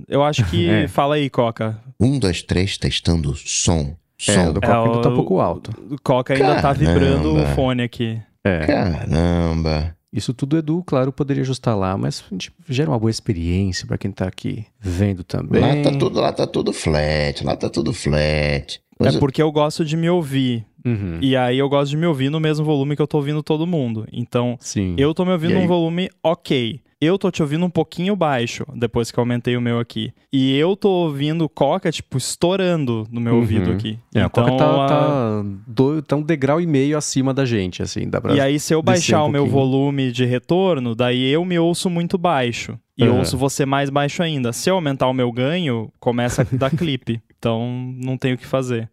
Speaker 3: Eu acho que.
Speaker 1: É.
Speaker 3: Fala aí, Coca.
Speaker 2: Um, dois, três, testando som.
Speaker 1: É,
Speaker 2: Som.
Speaker 1: o do Coca ainda tá um
Speaker 3: o-
Speaker 1: pouco alto.
Speaker 3: O Coca ainda tá vibrando o
Speaker 2: Caramba.
Speaker 3: fone aqui.
Speaker 1: É.
Speaker 2: Caramba.
Speaker 1: Isso tudo Edu, claro, poderia ajustar lá, mas a gente gera uma boa experiência pra quem tá aqui vendo também.
Speaker 2: Lá tá tudo, lá tá tudo flat, lá tá tudo flat. Mas
Speaker 3: É porque eu gosto de me ouvir.
Speaker 1: Uhum.
Speaker 3: E aí eu gosto de me ouvir no mesmo volume que eu tô ouvindo todo mundo. Então,
Speaker 1: Sim.
Speaker 3: eu tô me ouvindo num volume ok. Eu tô te ouvindo um pouquinho baixo, depois que eu aumentei o meu aqui. E eu tô ouvindo o Coca, tipo, estourando no meu
Speaker 1: Uhum.
Speaker 3: ouvido aqui.
Speaker 1: É, a Coca
Speaker 3: então,
Speaker 1: tá,
Speaker 3: a-
Speaker 1: tá, do- tá um degrau e meio acima da gente, assim, dá pra...
Speaker 3: E aí, se eu baixar
Speaker 1: um
Speaker 3: o meu volume de retorno, daí eu me ouço muito baixo. E
Speaker 1: Uhum.
Speaker 3: ouço você mais baixo ainda. Se eu aumentar o meu ganho, começa a dar clipe. Então, não tenho o que fazer.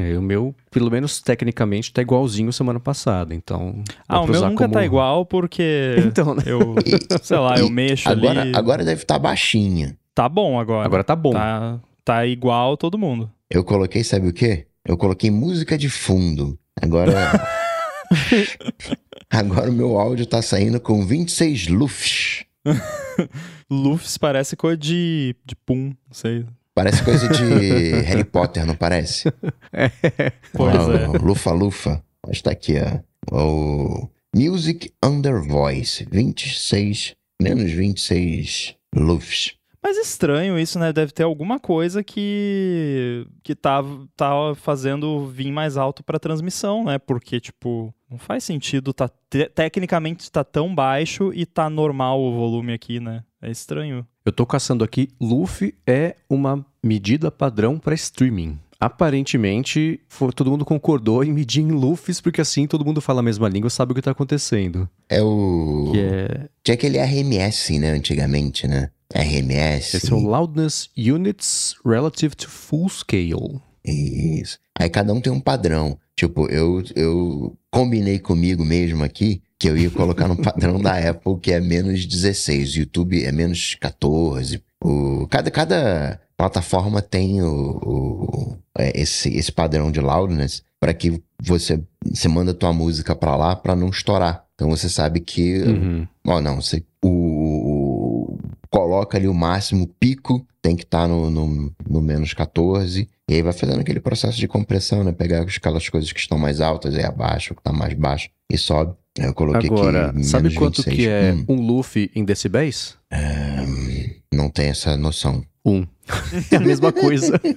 Speaker 1: É, o meu, pelo menos tecnicamente, tá igualzinho semana passada, então...
Speaker 3: Ah, o meu nunca
Speaker 1: como-
Speaker 3: tá igual porque
Speaker 1: Então, né?
Speaker 3: eu, sei lá, eu mexo
Speaker 2: agora,
Speaker 3: ali.
Speaker 2: agora deve estar baixinha.
Speaker 3: Tá bom agora.
Speaker 1: Agora tá bom.
Speaker 3: Tá, tá igual todo mundo.
Speaker 2: Eu coloquei, sabe o quê? Eu coloquei música de fundo. Agora. agora o meu áudio tá saindo com 26 lufs.
Speaker 3: Lufs parece coisa de, de pum, não sei.
Speaker 2: Parece coisa de Harry Potter, não parece?
Speaker 3: Pois
Speaker 2: Uau,
Speaker 3: é.
Speaker 2: Lufa, lufa. Mas tá aqui, ó. O Music Under Voice, 26, menos 26 lufs.
Speaker 3: Mas estranho isso, né? Deve ter alguma coisa que que tá, tá fazendo vir mais alto para transmissão, né? Porque tipo, não faz sentido tá te tecnicamente tá tão baixo e tá normal o volume aqui, né? É estranho.
Speaker 1: Eu tô caçando aqui, Luffy é uma medida padrão para streaming. Aparentemente, for, todo mundo concordou em medir em Lufis, porque assim todo mundo fala a mesma língua sabe o que tá acontecendo.
Speaker 2: É o.
Speaker 1: Que é...
Speaker 2: Tinha aquele RMS, né, antigamente, né? RMS.
Speaker 1: Esse é o Loudness Units Relative to Full Scale.
Speaker 2: Isso. Aí cada um tem um padrão. Tipo, eu, eu combinei comigo mesmo aqui que eu ia colocar no padrão da Apple, que é menos 16. O YouTube é menos 14. O, cada, cada plataforma tem o, o é, esse, esse padrão de loudness para que você, você manda tua música para lá para não estourar. Então você sabe que.
Speaker 1: Uhum.
Speaker 2: Ó, não, você, o, o, coloca ali o máximo, o pico tem que estar tá no, no, no, menos 14. E aí vai fazendo aquele processo de compressão, né? Pegar aquelas coisas que estão mais altas e abaixo, que está mais baixo, e sobe. Eu coloquei
Speaker 1: Agora,
Speaker 2: aqui.
Speaker 1: sabe quanto
Speaker 2: 26.
Speaker 1: que é
Speaker 2: Hum.
Speaker 1: um Luffy em decibéis?
Speaker 2: É, não tem essa noção.
Speaker 1: Um. É a mesma coisa.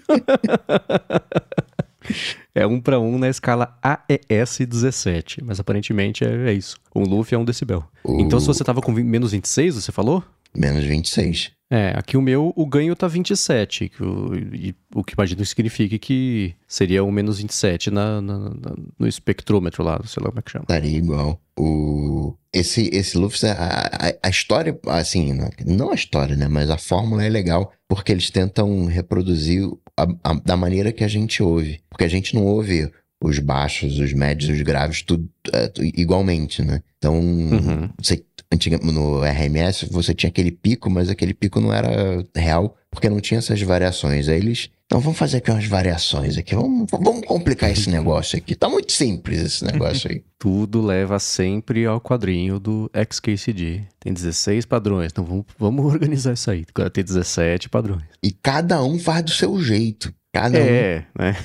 Speaker 1: é um para um na escala AES 17. Mas aparentemente é, é isso. Um Luffy é um decibel.
Speaker 2: O-
Speaker 1: Então se você tava com menos 26, você falou?
Speaker 2: Menos 26.
Speaker 1: É, aqui o meu, o ganho tá 27, que o, o que imagino que signifique que seria um menos 27 na, na- na- no espectrômetro lá, sei lá como é que chama.
Speaker 2: Estaria igual. O... Esse, esse Luffy, a, a, a história, assim, não- não a história, né? Mas a fórmula é legal porque eles tentam reproduzir a- a- da maneira que a gente ouve. Porque a gente não ouve os baixos, os médios, os graves, tudo é, igualmente, né? Então,
Speaker 1: Uhum.
Speaker 2: você, antiga, no RMS você tinha aquele pico, mas aquele pico não era real porque não tinha essas variações. Aí eles. Então vamos fazer aqui umas variações aqui. Vamos, vamos complicar esse negócio aqui. Tá muito simples esse negócio aí.
Speaker 1: Tudo leva sempre ao quadrinho do XKCD. Tem 16 padrões, então vamos, vamos organizar isso aí. Tem 17 padrões.
Speaker 2: E cada um faz do seu jeito. Cada
Speaker 1: É, né?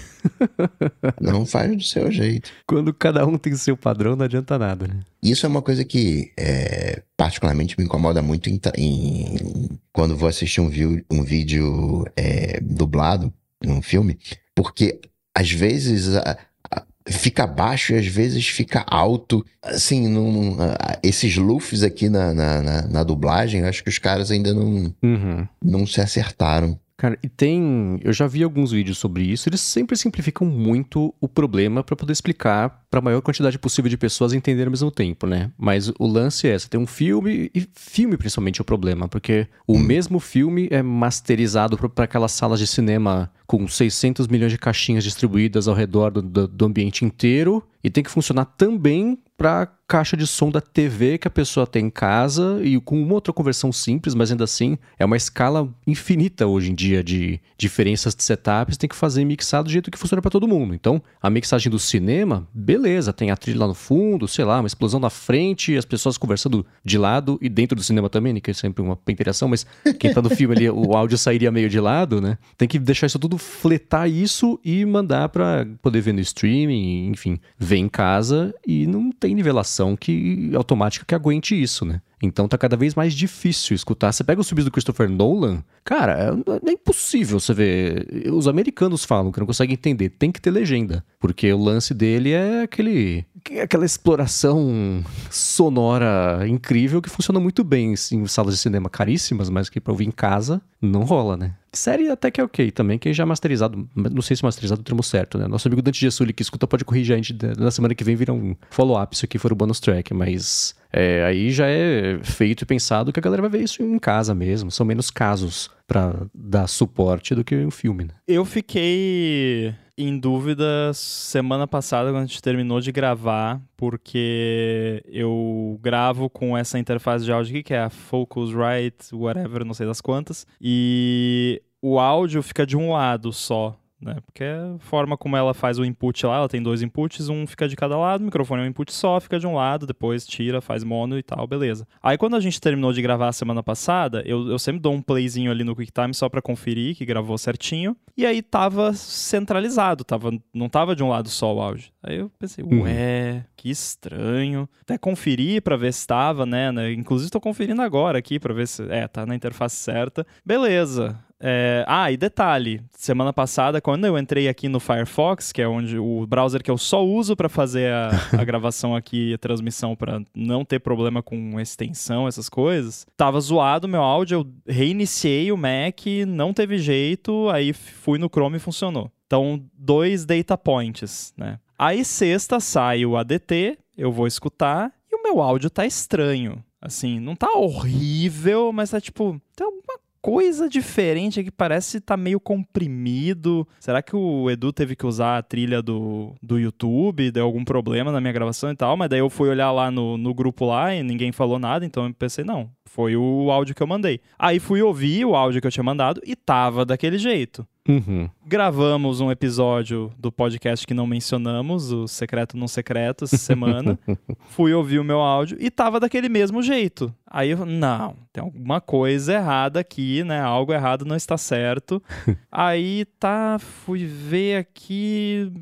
Speaker 2: um não faz do seu jeito.
Speaker 1: Quando cada um tem seu padrão, não adianta nada, né?
Speaker 2: Isso é uma coisa que é, particularmente me incomoda muito em, em- quando vou assistir um, vi- um vídeo é, dublado, um filme, porque às vezes a- a- fica baixo e às vezes fica alto. Assim, não, a- esses lufs aqui na, na, na- na dublagem, eu acho que os caras ainda não,
Speaker 1: Uhum.
Speaker 2: não se acertaram.
Speaker 1: Cara, e tem. Eu já vi alguns vídeos sobre isso. Eles sempre simplificam muito o problema pra poder explicar pra maior quantidade possível de pessoas entenderem ao mesmo tempo, né? Mas o lance é: você tem um filme, e filme principalmente é o problema, porque o mesmo filme é masterizado pra- pra aquelas salas de cinema com 600 milhões de caixinhas distribuídas ao redor do, do- do ambiente inteiro e tem que funcionar também pra caixa de som da TV que a pessoa tem em casa e com uma outra conversão simples, mas ainda assim é uma escala infinita hoje em dia de diferenças de setups, tem que fazer mixado do jeito que funciona pra todo mundo. Então, a mixagem do cinema, beleza, tem a trilha lá no fundo, sei lá, uma explosão na frente, as pessoas conversando de lado e dentro do cinema também, né, que é sempre uma interação, mas quem tá no filme ali, o áudio sairia meio de lado, né? Tem que deixar isso tudo, fletar isso e mandar pra poder ver no streaming, enfim, ver em casa e não tem nivelação que automática que aguente isso, né? Então tá cada vez mais difícil escutar. Você pega os filmes do Christopher Nolan, cara, é, é impossível você ver. Os americanos falam que não conseguem entender. Tem que ter legenda. Porque o lance dele é aquele. aquela exploração sonora incrível que funciona muito bem em salas de cinema caríssimas, mas que pra ouvir em casa não rola, né? Série até que é ok também, que já é masterizado. Não sei se masterizado é o termo certo, né? Nosso amigo Dante Gessulli que escuta pode corrigir a gente da- na semana que vem vira um follow-up. Isso aqui for o bonus track, mas é, aí já é feito e pensado que a galera vai ver isso em casa mesmo. São menos casos pra dar suporte do que um filme, né?
Speaker 3: Eu fiquei em dúvida semana passada quando a gente terminou de gravar, porque eu gravo com essa interface de áudio aqui, que é a Focusrite, whatever, não sei das quantas, e o áudio fica de um lado só né? Porque é a forma como ela faz o input lá, ela tem dois inputs, um fica de cada lado, o microfone é um input só, fica de um lado, depois tira, faz mono e tal, beleza. Aí quando a gente terminou de gravar a semana passada, eu, eu sempre dou um playzinho ali no QuickTime só para conferir que gravou certinho, e aí tava centralizado, tava, não tava de um lado só o áudio. Aí eu pensei,
Speaker 1: Uhum.
Speaker 3: ué, que estranho. Até conferir pra ver se tava, né? né? Inclusive tô conferindo agora aqui pra ver se, é, tá na interface certa. Beleza. É, ah, e detalhe, semana passada, quando eu entrei aqui no Firefox, que é onde o browser que eu só uso para fazer a, a gravação aqui e a transmissão para não ter problema com extensão, essas coisas, tava zoado meu áudio, eu reiniciei o Mac, não teve jeito, aí fui no Chrome e funcionou. Então, dois data points, né? Aí sexta sai o ADT, eu vou escutar e o meu áudio tá estranho. Assim, não tá horrível, mas tá tipo, tem coisa diferente que parece tá meio comprimido. Será que o Edu teve que usar a trilha do, do YouTube? Deu algum problema na minha gravação e tal? Mas daí eu fui olhar lá no, no grupo lá e ninguém falou nada, então eu pensei, não, foi o áudio que eu mandei. Aí fui ouvir o áudio que eu tinha mandado e tava daquele jeito.
Speaker 1: Uhum.
Speaker 3: Gravamos um episódio do podcast que não mencionamos, o Secreto Não Secreto, essa semana. Fui ouvir o meu áudio e tava daquele mesmo jeito. Aí eu, não, tem alguma coisa errada aqui, né? Algo errado não está certo. Aí tá, fui ver aqui,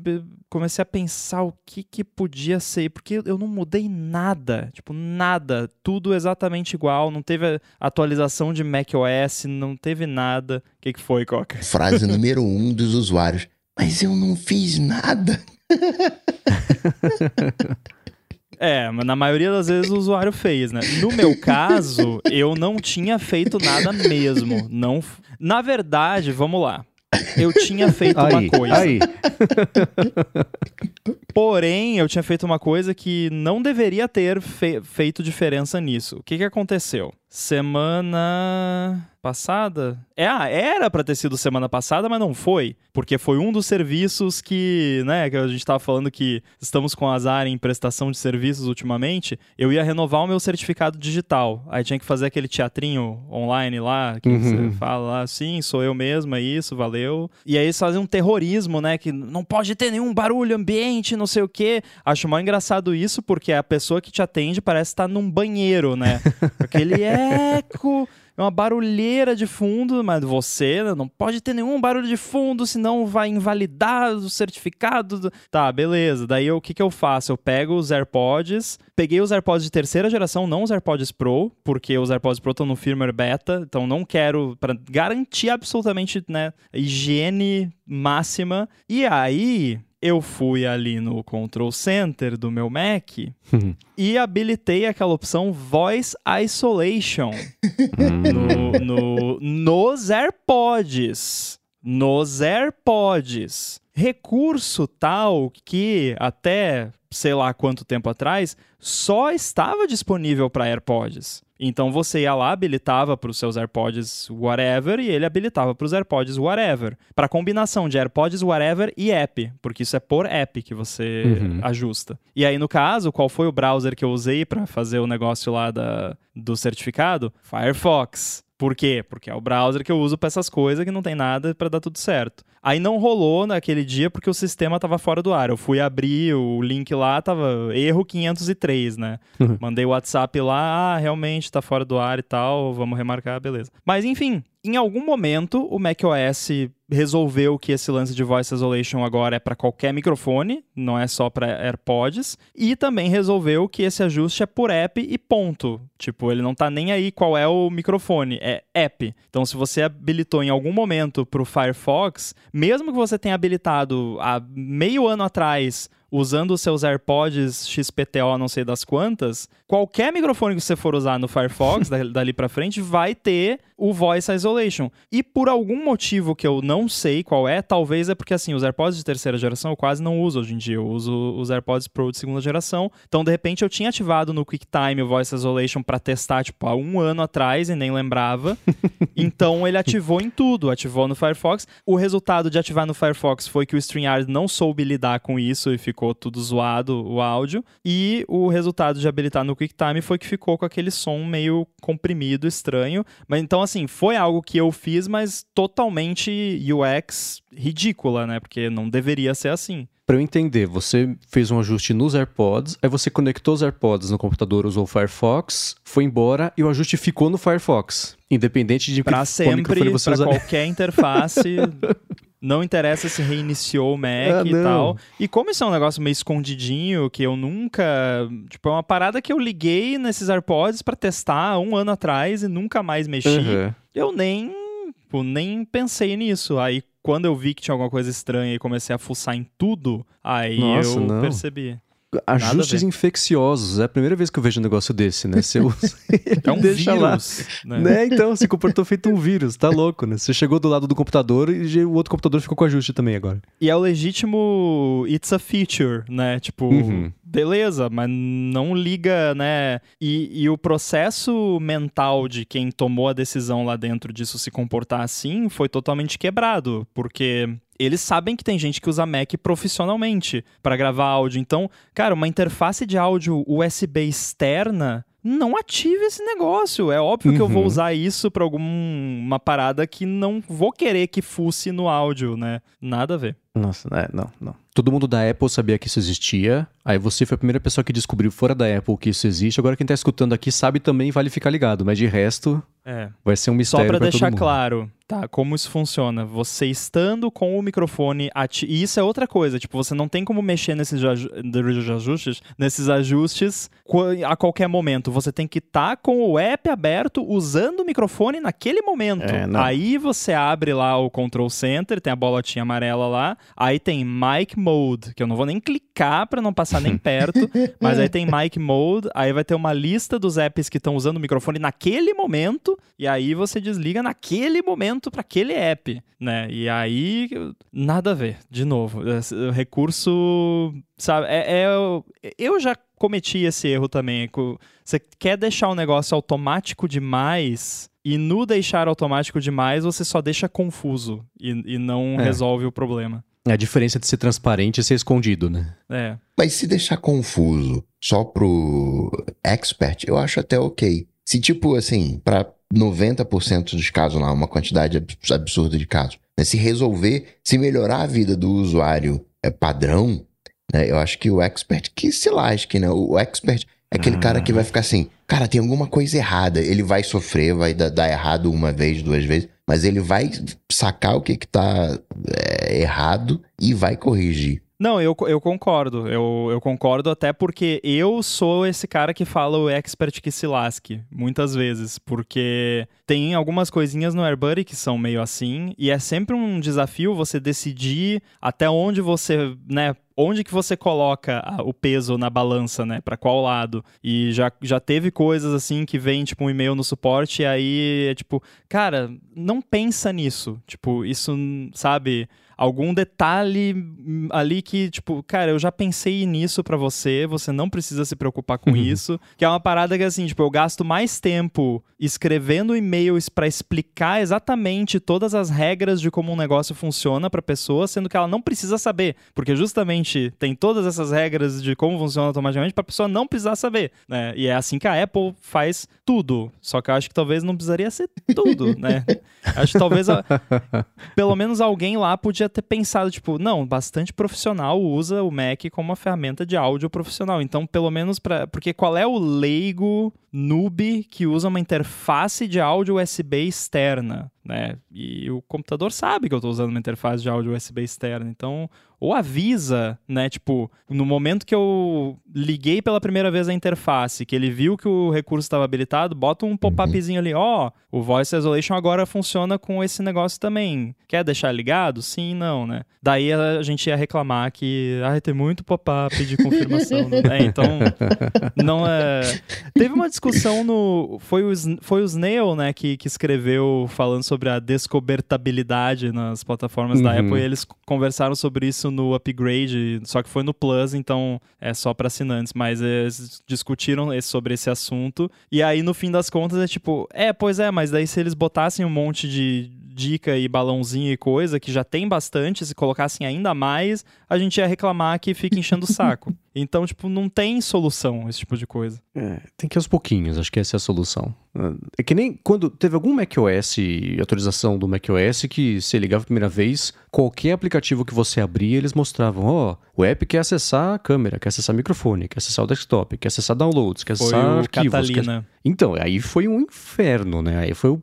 Speaker 3: comecei a pensar o que que podia ser, porque eu não mudei nada, tipo, nada, tudo exatamente igual, não teve atualização de macOS, não teve nada. O que que foi, Coca?
Speaker 2: Frase número um dos usuários. Mas eu não fiz nada.
Speaker 3: É, mas na maioria das vezes o usuário fez, né? No meu caso, eu não tinha feito nada mesmo. Não, na verdade, vamos lá. Eu tinha feito
Speaker 1: Aí,
Speaker 3: uma coisa.
Speaker 1: aí.
Speaker 3: Porém, eu tinha feito uma coisa que não deveria ter fe- feito diferença nisso. O que, que aconteceu? Semana passada? É, ah, era pra ter sido semana passada, mas não foi. Porque foi um dos serviços que, né, que a gente tava falando que estamos com azar em prestação de serviços ultimamente. Eu ia renovar o meu certificado digital. Aí tinha que fazer aquele teatrinho online lá, que
Speaker 1: Uhum.
Speaker 3: você fala lá, sim, sou eu mesmo, é isso, valeu. E aí eles fazem um terrorismo, né? Que não pode ter nenhum barulho ambiente, não sei o quê. Acho mal engraçado isso, porque a pessoa que te atende parece estar num banheiro, né? Aquele eco. É uma barulheira de fundo, mas você né, não pode ter nenhum barulho de fundo, senão vai invalidar o certificado. do- Tá, beleza. Daí o que, que eu faço? Eu pego os AirPods, peguei os AirPods de terceira geração, não os AirPods Pro, porque os AirPods Pro estão no firmware beta, então não quero, para garantir absolutamente, né, higiene máxima. E aí eu fui ali no Control Center do meu Mac e habilitei aquela opção Voice Isolation no, no- nos AirPods. Nos AirPods. Recurso tal que até sei lá quanto tempo atrás só estava disponível para AirPods. Então você ia lá, habilitava para os seus AirPods whatever e ele habilitava para os AirPods whatever. Para combinação de AirPods whatever e app, porque isso é por app que você
Speaker 1: Uhum.
Speaker 3: ajusta. E aí no caso, qual foi o browser que eu usei para fazer o negócio lá da, do certificado? Firefox. Por quê? Porque é o browser que eu uso para essas coisas que não tem nada para dar tudo certo. Aí não rolou naquele dia porque o sistema tava fora do ar. Eu fui abrir o link lá, tava erro 503, né? Mandei o WhatsApp lá, ah, realmente tá fora do ar e tal, vamos remarcar, beleza. Mas enfim, em algum momento o macOS resolveu que esse lance de voice isolation agora é para qualquer microfone, não é só para AirPods, e também resolveu que esse ajuste é por app e ponto. Tipo, ele não tá nem aí qual é o microfone, é app. Então, se você habilitou em algum momento pro Firefox, mesmo que você tenha habilitado há meio ano atrás usando os seus AirPods XPTO não sei das quantas, qualquer microfone que você for usar no Firefox, da- dali pra frente, vai ter o Voice Isolation. E por algum motivo que eu não sei qual é, talvez é porque assim, os AirPods de terceira geração eu quase não uso hoje em dia, eu uso os AirPods Pro de segunda geração. Então, de repente, eu tinha ativado no QuickTime o Voice Isolation pra testar, tipo, há um ano atrás e nem lembrava. Então ele ativou em tudo, ativou no Firefox. O resultado de ativar no Firefox foi que o StreamYard não soube lidar com isso e ficou tudo zoado o áudio. E o resultado de habilitar no QuickTime foi que ficou com aquele som meio comprimido, estranho. Mas então, assim, foi algo que eu fiz, mas totalmente UX ridícula, né? Porque não deveria ser assim.
Speaker 1: Para eu entender, você fez um ajuste nos AirPods, aí você conectou os AirPods no computador, usou o Firefox, foi embora e o ajuste ficou no Firefox. Independente de
Speaker 3: pra que sempre, para qualquer interface, não interessa se reiniciou o Mac ah, e tal. E como isso é um negócio meio escondidinho, que eu nunca. Tipo, é uma parada que eu liguei nesses AirPods para testar um ano atrás e nunca mais mexi. Uhum. Eu nem. Tipo, nem pensei nisso. Aí quando eu vi que tinha alguma coisa estranha e comecei a fuçar em tudo, aí Nossa, eu não. percebi.
Speaker 1: Ajustes infecciosos. É a primeira vez que eu vejo um negócio desse, né? Você usa,
Speaker 3: é um deixa vírus,
Speaker 1: lá. Né? né? Então, se comportou feito um vírus. Tá louco, né? Você chegou do lado do computador e o outro computador ficou com ajuste também agora.
Speaker 3: E é o legítimo it's a feature, né? Tipo, uhum. beleza, mas não liga, né? E, e o processo mental de quem tomou a decisão lá dentro disso se comportar assim foi totalmente quebrado. Porque eles sabem que tem gente que usa Mac profissionalmente para gravar áudio. Então, cara, uma interface de áudio USB externa não ative esse negócio. É óbvio uhum. que eu vou uhum. usar isso para alguma parada que não vou querer que fusse no áudio, né? Nada a ver.
Speaker 1: Nossa, é, não, não. Todo mundo da Apple sabia que isso existia. Aí você foi a primeira pessoa que descobriu fora da Apple que isso existe. Agora quem tá escutando aqui sabe também, vale ficar ligado. Mas de resto, é. vai ser um mistério.
Speaker 3: Só
Speaker 1: para
Speaker 3: deixar claro, tá? Como isso funciona? Você estando com o microfone ativo. E isso é outra coisa. Tipo, você não tem como mexer nesses ajustes, nesses ajustes a qualquer momento. Você tem que estar tá com o app aberto, usando o microfone naquele momento. É, Aí você abre lá o Control Center, tem a bolotinha amarela lá. Aí tem Mic Mode, que eu não vou nem clicar para não passar nem perto, mas aí tem Mic Mode, aí vai ter uma lista dos apps que estão usando o microfone naquele momento, e aí você desliga naquele momento para aquele app, né? E aí nada a ver, de novo, o recurso, sabe, é, é eu já cometi esse erro também. Você quer deixar o negócio automático demais, e no deixar automático demais, você só deixa confuso e, e não é. resolve o problema.
Speaker 1: É a diferença de ser transparente e ser escondido, né?
Speaker 3: É.
Speaker 2: Mas se deixar confuso só pro expert, eu acho até ok. Se, tipo, assim, para 90% dos casos lá, uma quantidade absurda de casos, né? se resolver, se melhorar a vida do usuário é padrão, né? eu acho que o expert que se lasque, né? O expert é aquele cara que vai ficar assim, cara, tem alguma coisa errada. Ele vai sofrer, vai dar, dar errado uma vez, duas vezes, mas ele vai sacar o que que tá é, errado e vai corrigir.
Speaker 3: Não, eu, eu concordo. Eu, eu concordo até porque eu sou esse cara que fala o expert que se lasque, muitas vezes. Porque tem algumas coisinhas no AirBuddy que são meio assim, e é sempre um desafio você decidir até onde você, né, onde que você coloca o peso na balança, né? Para qual lado? E já, já teve coisas assim que vem, tipo, um e-mail no suporte e aí é tipo, cara, não pensa nisso. Tipo, isso, sabe? Algum detalhe ali que, tipo, cara, eu já pensei nisso para você, você não precisa se preocupar com uhum. isso. Que é uma parada que, assim, tipo, eu gasto mais tempo escrevendo e-mails para explicar exatamente todas as regras de como um negócio funciona pra pessoa, sendo que ela não precisa saber. Porque justamente tem todas essas regras de como funciona automaticamente pra pessoa não precisar saber, né? E é assim que a Apple faz tudo. Só que eu acho que talvez não precisaria ser tudo, né? Acho que talvez, a... pelo menos alguém lá podia ter pensado, tipo, não, bastante profissional usa o Mac como uma ferramenta de áudio profissional. Então, pelo menos para, porque qual é o leigo noob que usa uma interface de áudio USB externa, né? E o computador sabe que eu estou usando uma interface de áudio USB externa. Então, ou avisa, né? Tipo, no momento que eu liguei pela primeira vez a interface, que ele viu que o recurso estava habilitado, bota um pop-upzinho ali, ó, oh, o Voice Isolation agora funciona com esse negócio também. Quer deixar ligado? Sim, não, né? Daí a gente ia reclamar que, ah, tem muito pop-up de confirmação. né? Então, não é... Teve uma discussão no... Foi o, foi o Snail, né, que, que escreveu falando sobre a descobertabilidade nas plataformas uhum. da Apple, e eles conversaram sobre isso isso no upgrade, só que foi no Plus, então é só para assinantes. Mas eles discutiram sobre esse assunto. E aí, no fim das contas, é tipo, é, pois é, mas daí se eles botassem um monte de, dica e balãozinho e coisa, que já tem bastante, se colocassem ainda mais, a gente ia reclamar que fica enchendo o saco. Então, tipo, não tem solução esse tipo de coisa.
Speaker 1: É, tem que ir aos pouquinhos, acho que essa é a solução. É que nem quando teve algum macOS, atualização do macOS, que você ligava a primeira vez, qualquer aplicativo que você abria, eles mostravam, ó, oh, o app quer acessar a câmera, quer acessar microfone, quer acessar o desktop, quer acessar downloads, quer acessar
Speaker 3: foi o
Speaker 1: arquivos.
Speaker 3: Catalina.
Speaker 1: Quer... Então, aí foi um inferno, né? Aí foi o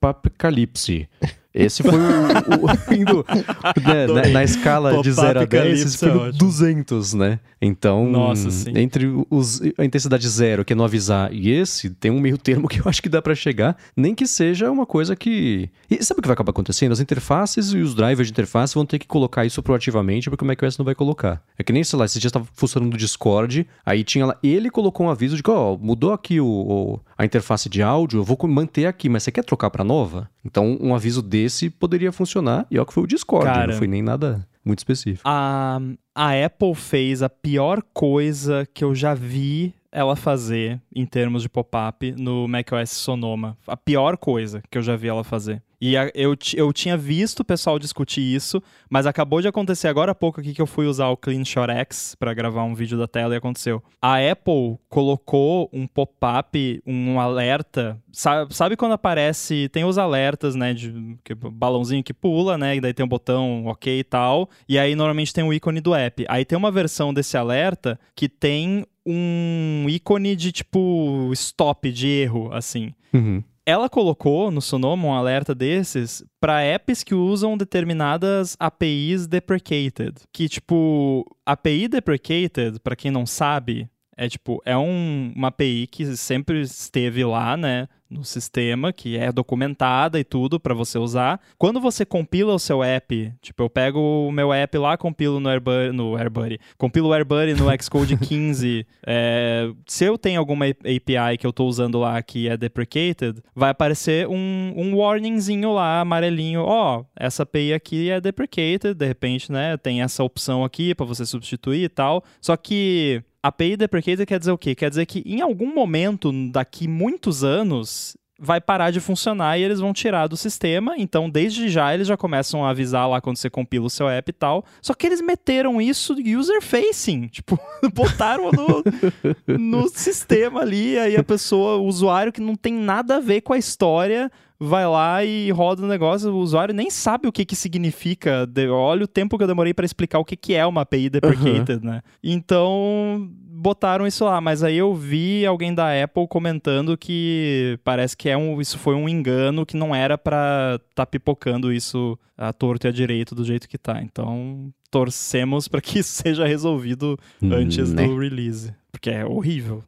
Speaker 1: pop-apocalipse. Esse foi o, o indo né, na, na, escala de 0 a 10, esse foi o 200, né? Então,
Speaker 3: Nossa, sim.
Speaker 1: entre os, a intensidade zero, que é não avisar, e esse, tem um meio termo que eu acho que dá para chegar, nem que seja uma coisa que... E sabe o que vai acabar acontecendo? As interfaces e os drivers de interface vão ter que colocar isso proativamente, porque o macOS não vai colocar. É que nem, sei lá, esse dia estava funcionando no Discord, aí tinha lá, ele colocou um aviso de que, ó, mudou aqui o, o, a interface de áudio, eu vou manter aqui, mas você quer trocar para nova? Então, um aviso desse poderia funcionar, e ó que foi o Discord,
Speaker 3: Cara,
Speaker 1: não foi nem nada muito específico.
Speaker 3: A, a Apple fez a pior coisa que eu já vi ela fazer em termos de pop-up no macOS Sonoma. A pior coisa que eu já vi ela fazer. E a, eu, eu tinha visto o pessoal discutir isso, mas acabou de acontecer agora há pouco aqui que eu fui usar o CleanShot X para gravar um vídeo da tela e aconteceu. A Apple colocou um pop-up, um alerta. Sabe, sabe, quando aparece. Tem os alertas, né? De que, balãozinho que pula, né? E daí tem um botão ok e tal. E aí normalmente tem o ícone do app. Aí tem uma versão desse alerta que tem um ícone de tipo stop, de erro, assim.
Speaker 1: Uhum
Speaker 3: ela colocou no Sonoma um alerta desses para apps que usam determinadas APIs deprecated. Que, tipo, API deprecated, para quem não sabe, é tipo, é um, uma API que sempre esteve lá, né? no sistema, que é documentada e tudo para você usar. Quando você compila o seu app, tipo, eu pego o meu app lá, compilo no AirBuddy, no AirBuddy compilo o AirBuddy no Xcode 15, é, se eu tenho alguma API que eu estou usando lá que é deprecated, vai aparecer um, um warningzinho lá, amarelinho, ó, oh, essa API aqui é deprecated, de repente, né, tem essa opção aqui para você substituir e tal. Só que API deprecated quer dizer o quê? Quer dizer que em algum momento, daqui muitos anos, vai parar de funcionar e eles vão tirar do sistema. Então, desde já, eles já começam a avisar lá quando você compila o seu app e tal. Só que eles meteram isso user-facing. Tipo, botaram no, no sistema ali. Aí a pessoa, o usuário que não tem nada a ver com a história vai lá e roda o negócio, o usuário nem sabe o que que significa. Olha o tempo que eu demorei para explicar o que que é uma API deprecated, uhum. né? Então, botaram isso lá, mas aí eu vi alguém da Apple comentando que parece que é um, isso foi um engano, que não era para tá pipocando isso a torto e a direito do jeito que tá. Então, torcemos para que isso seja resolvido antes né? do release, porque é horrível.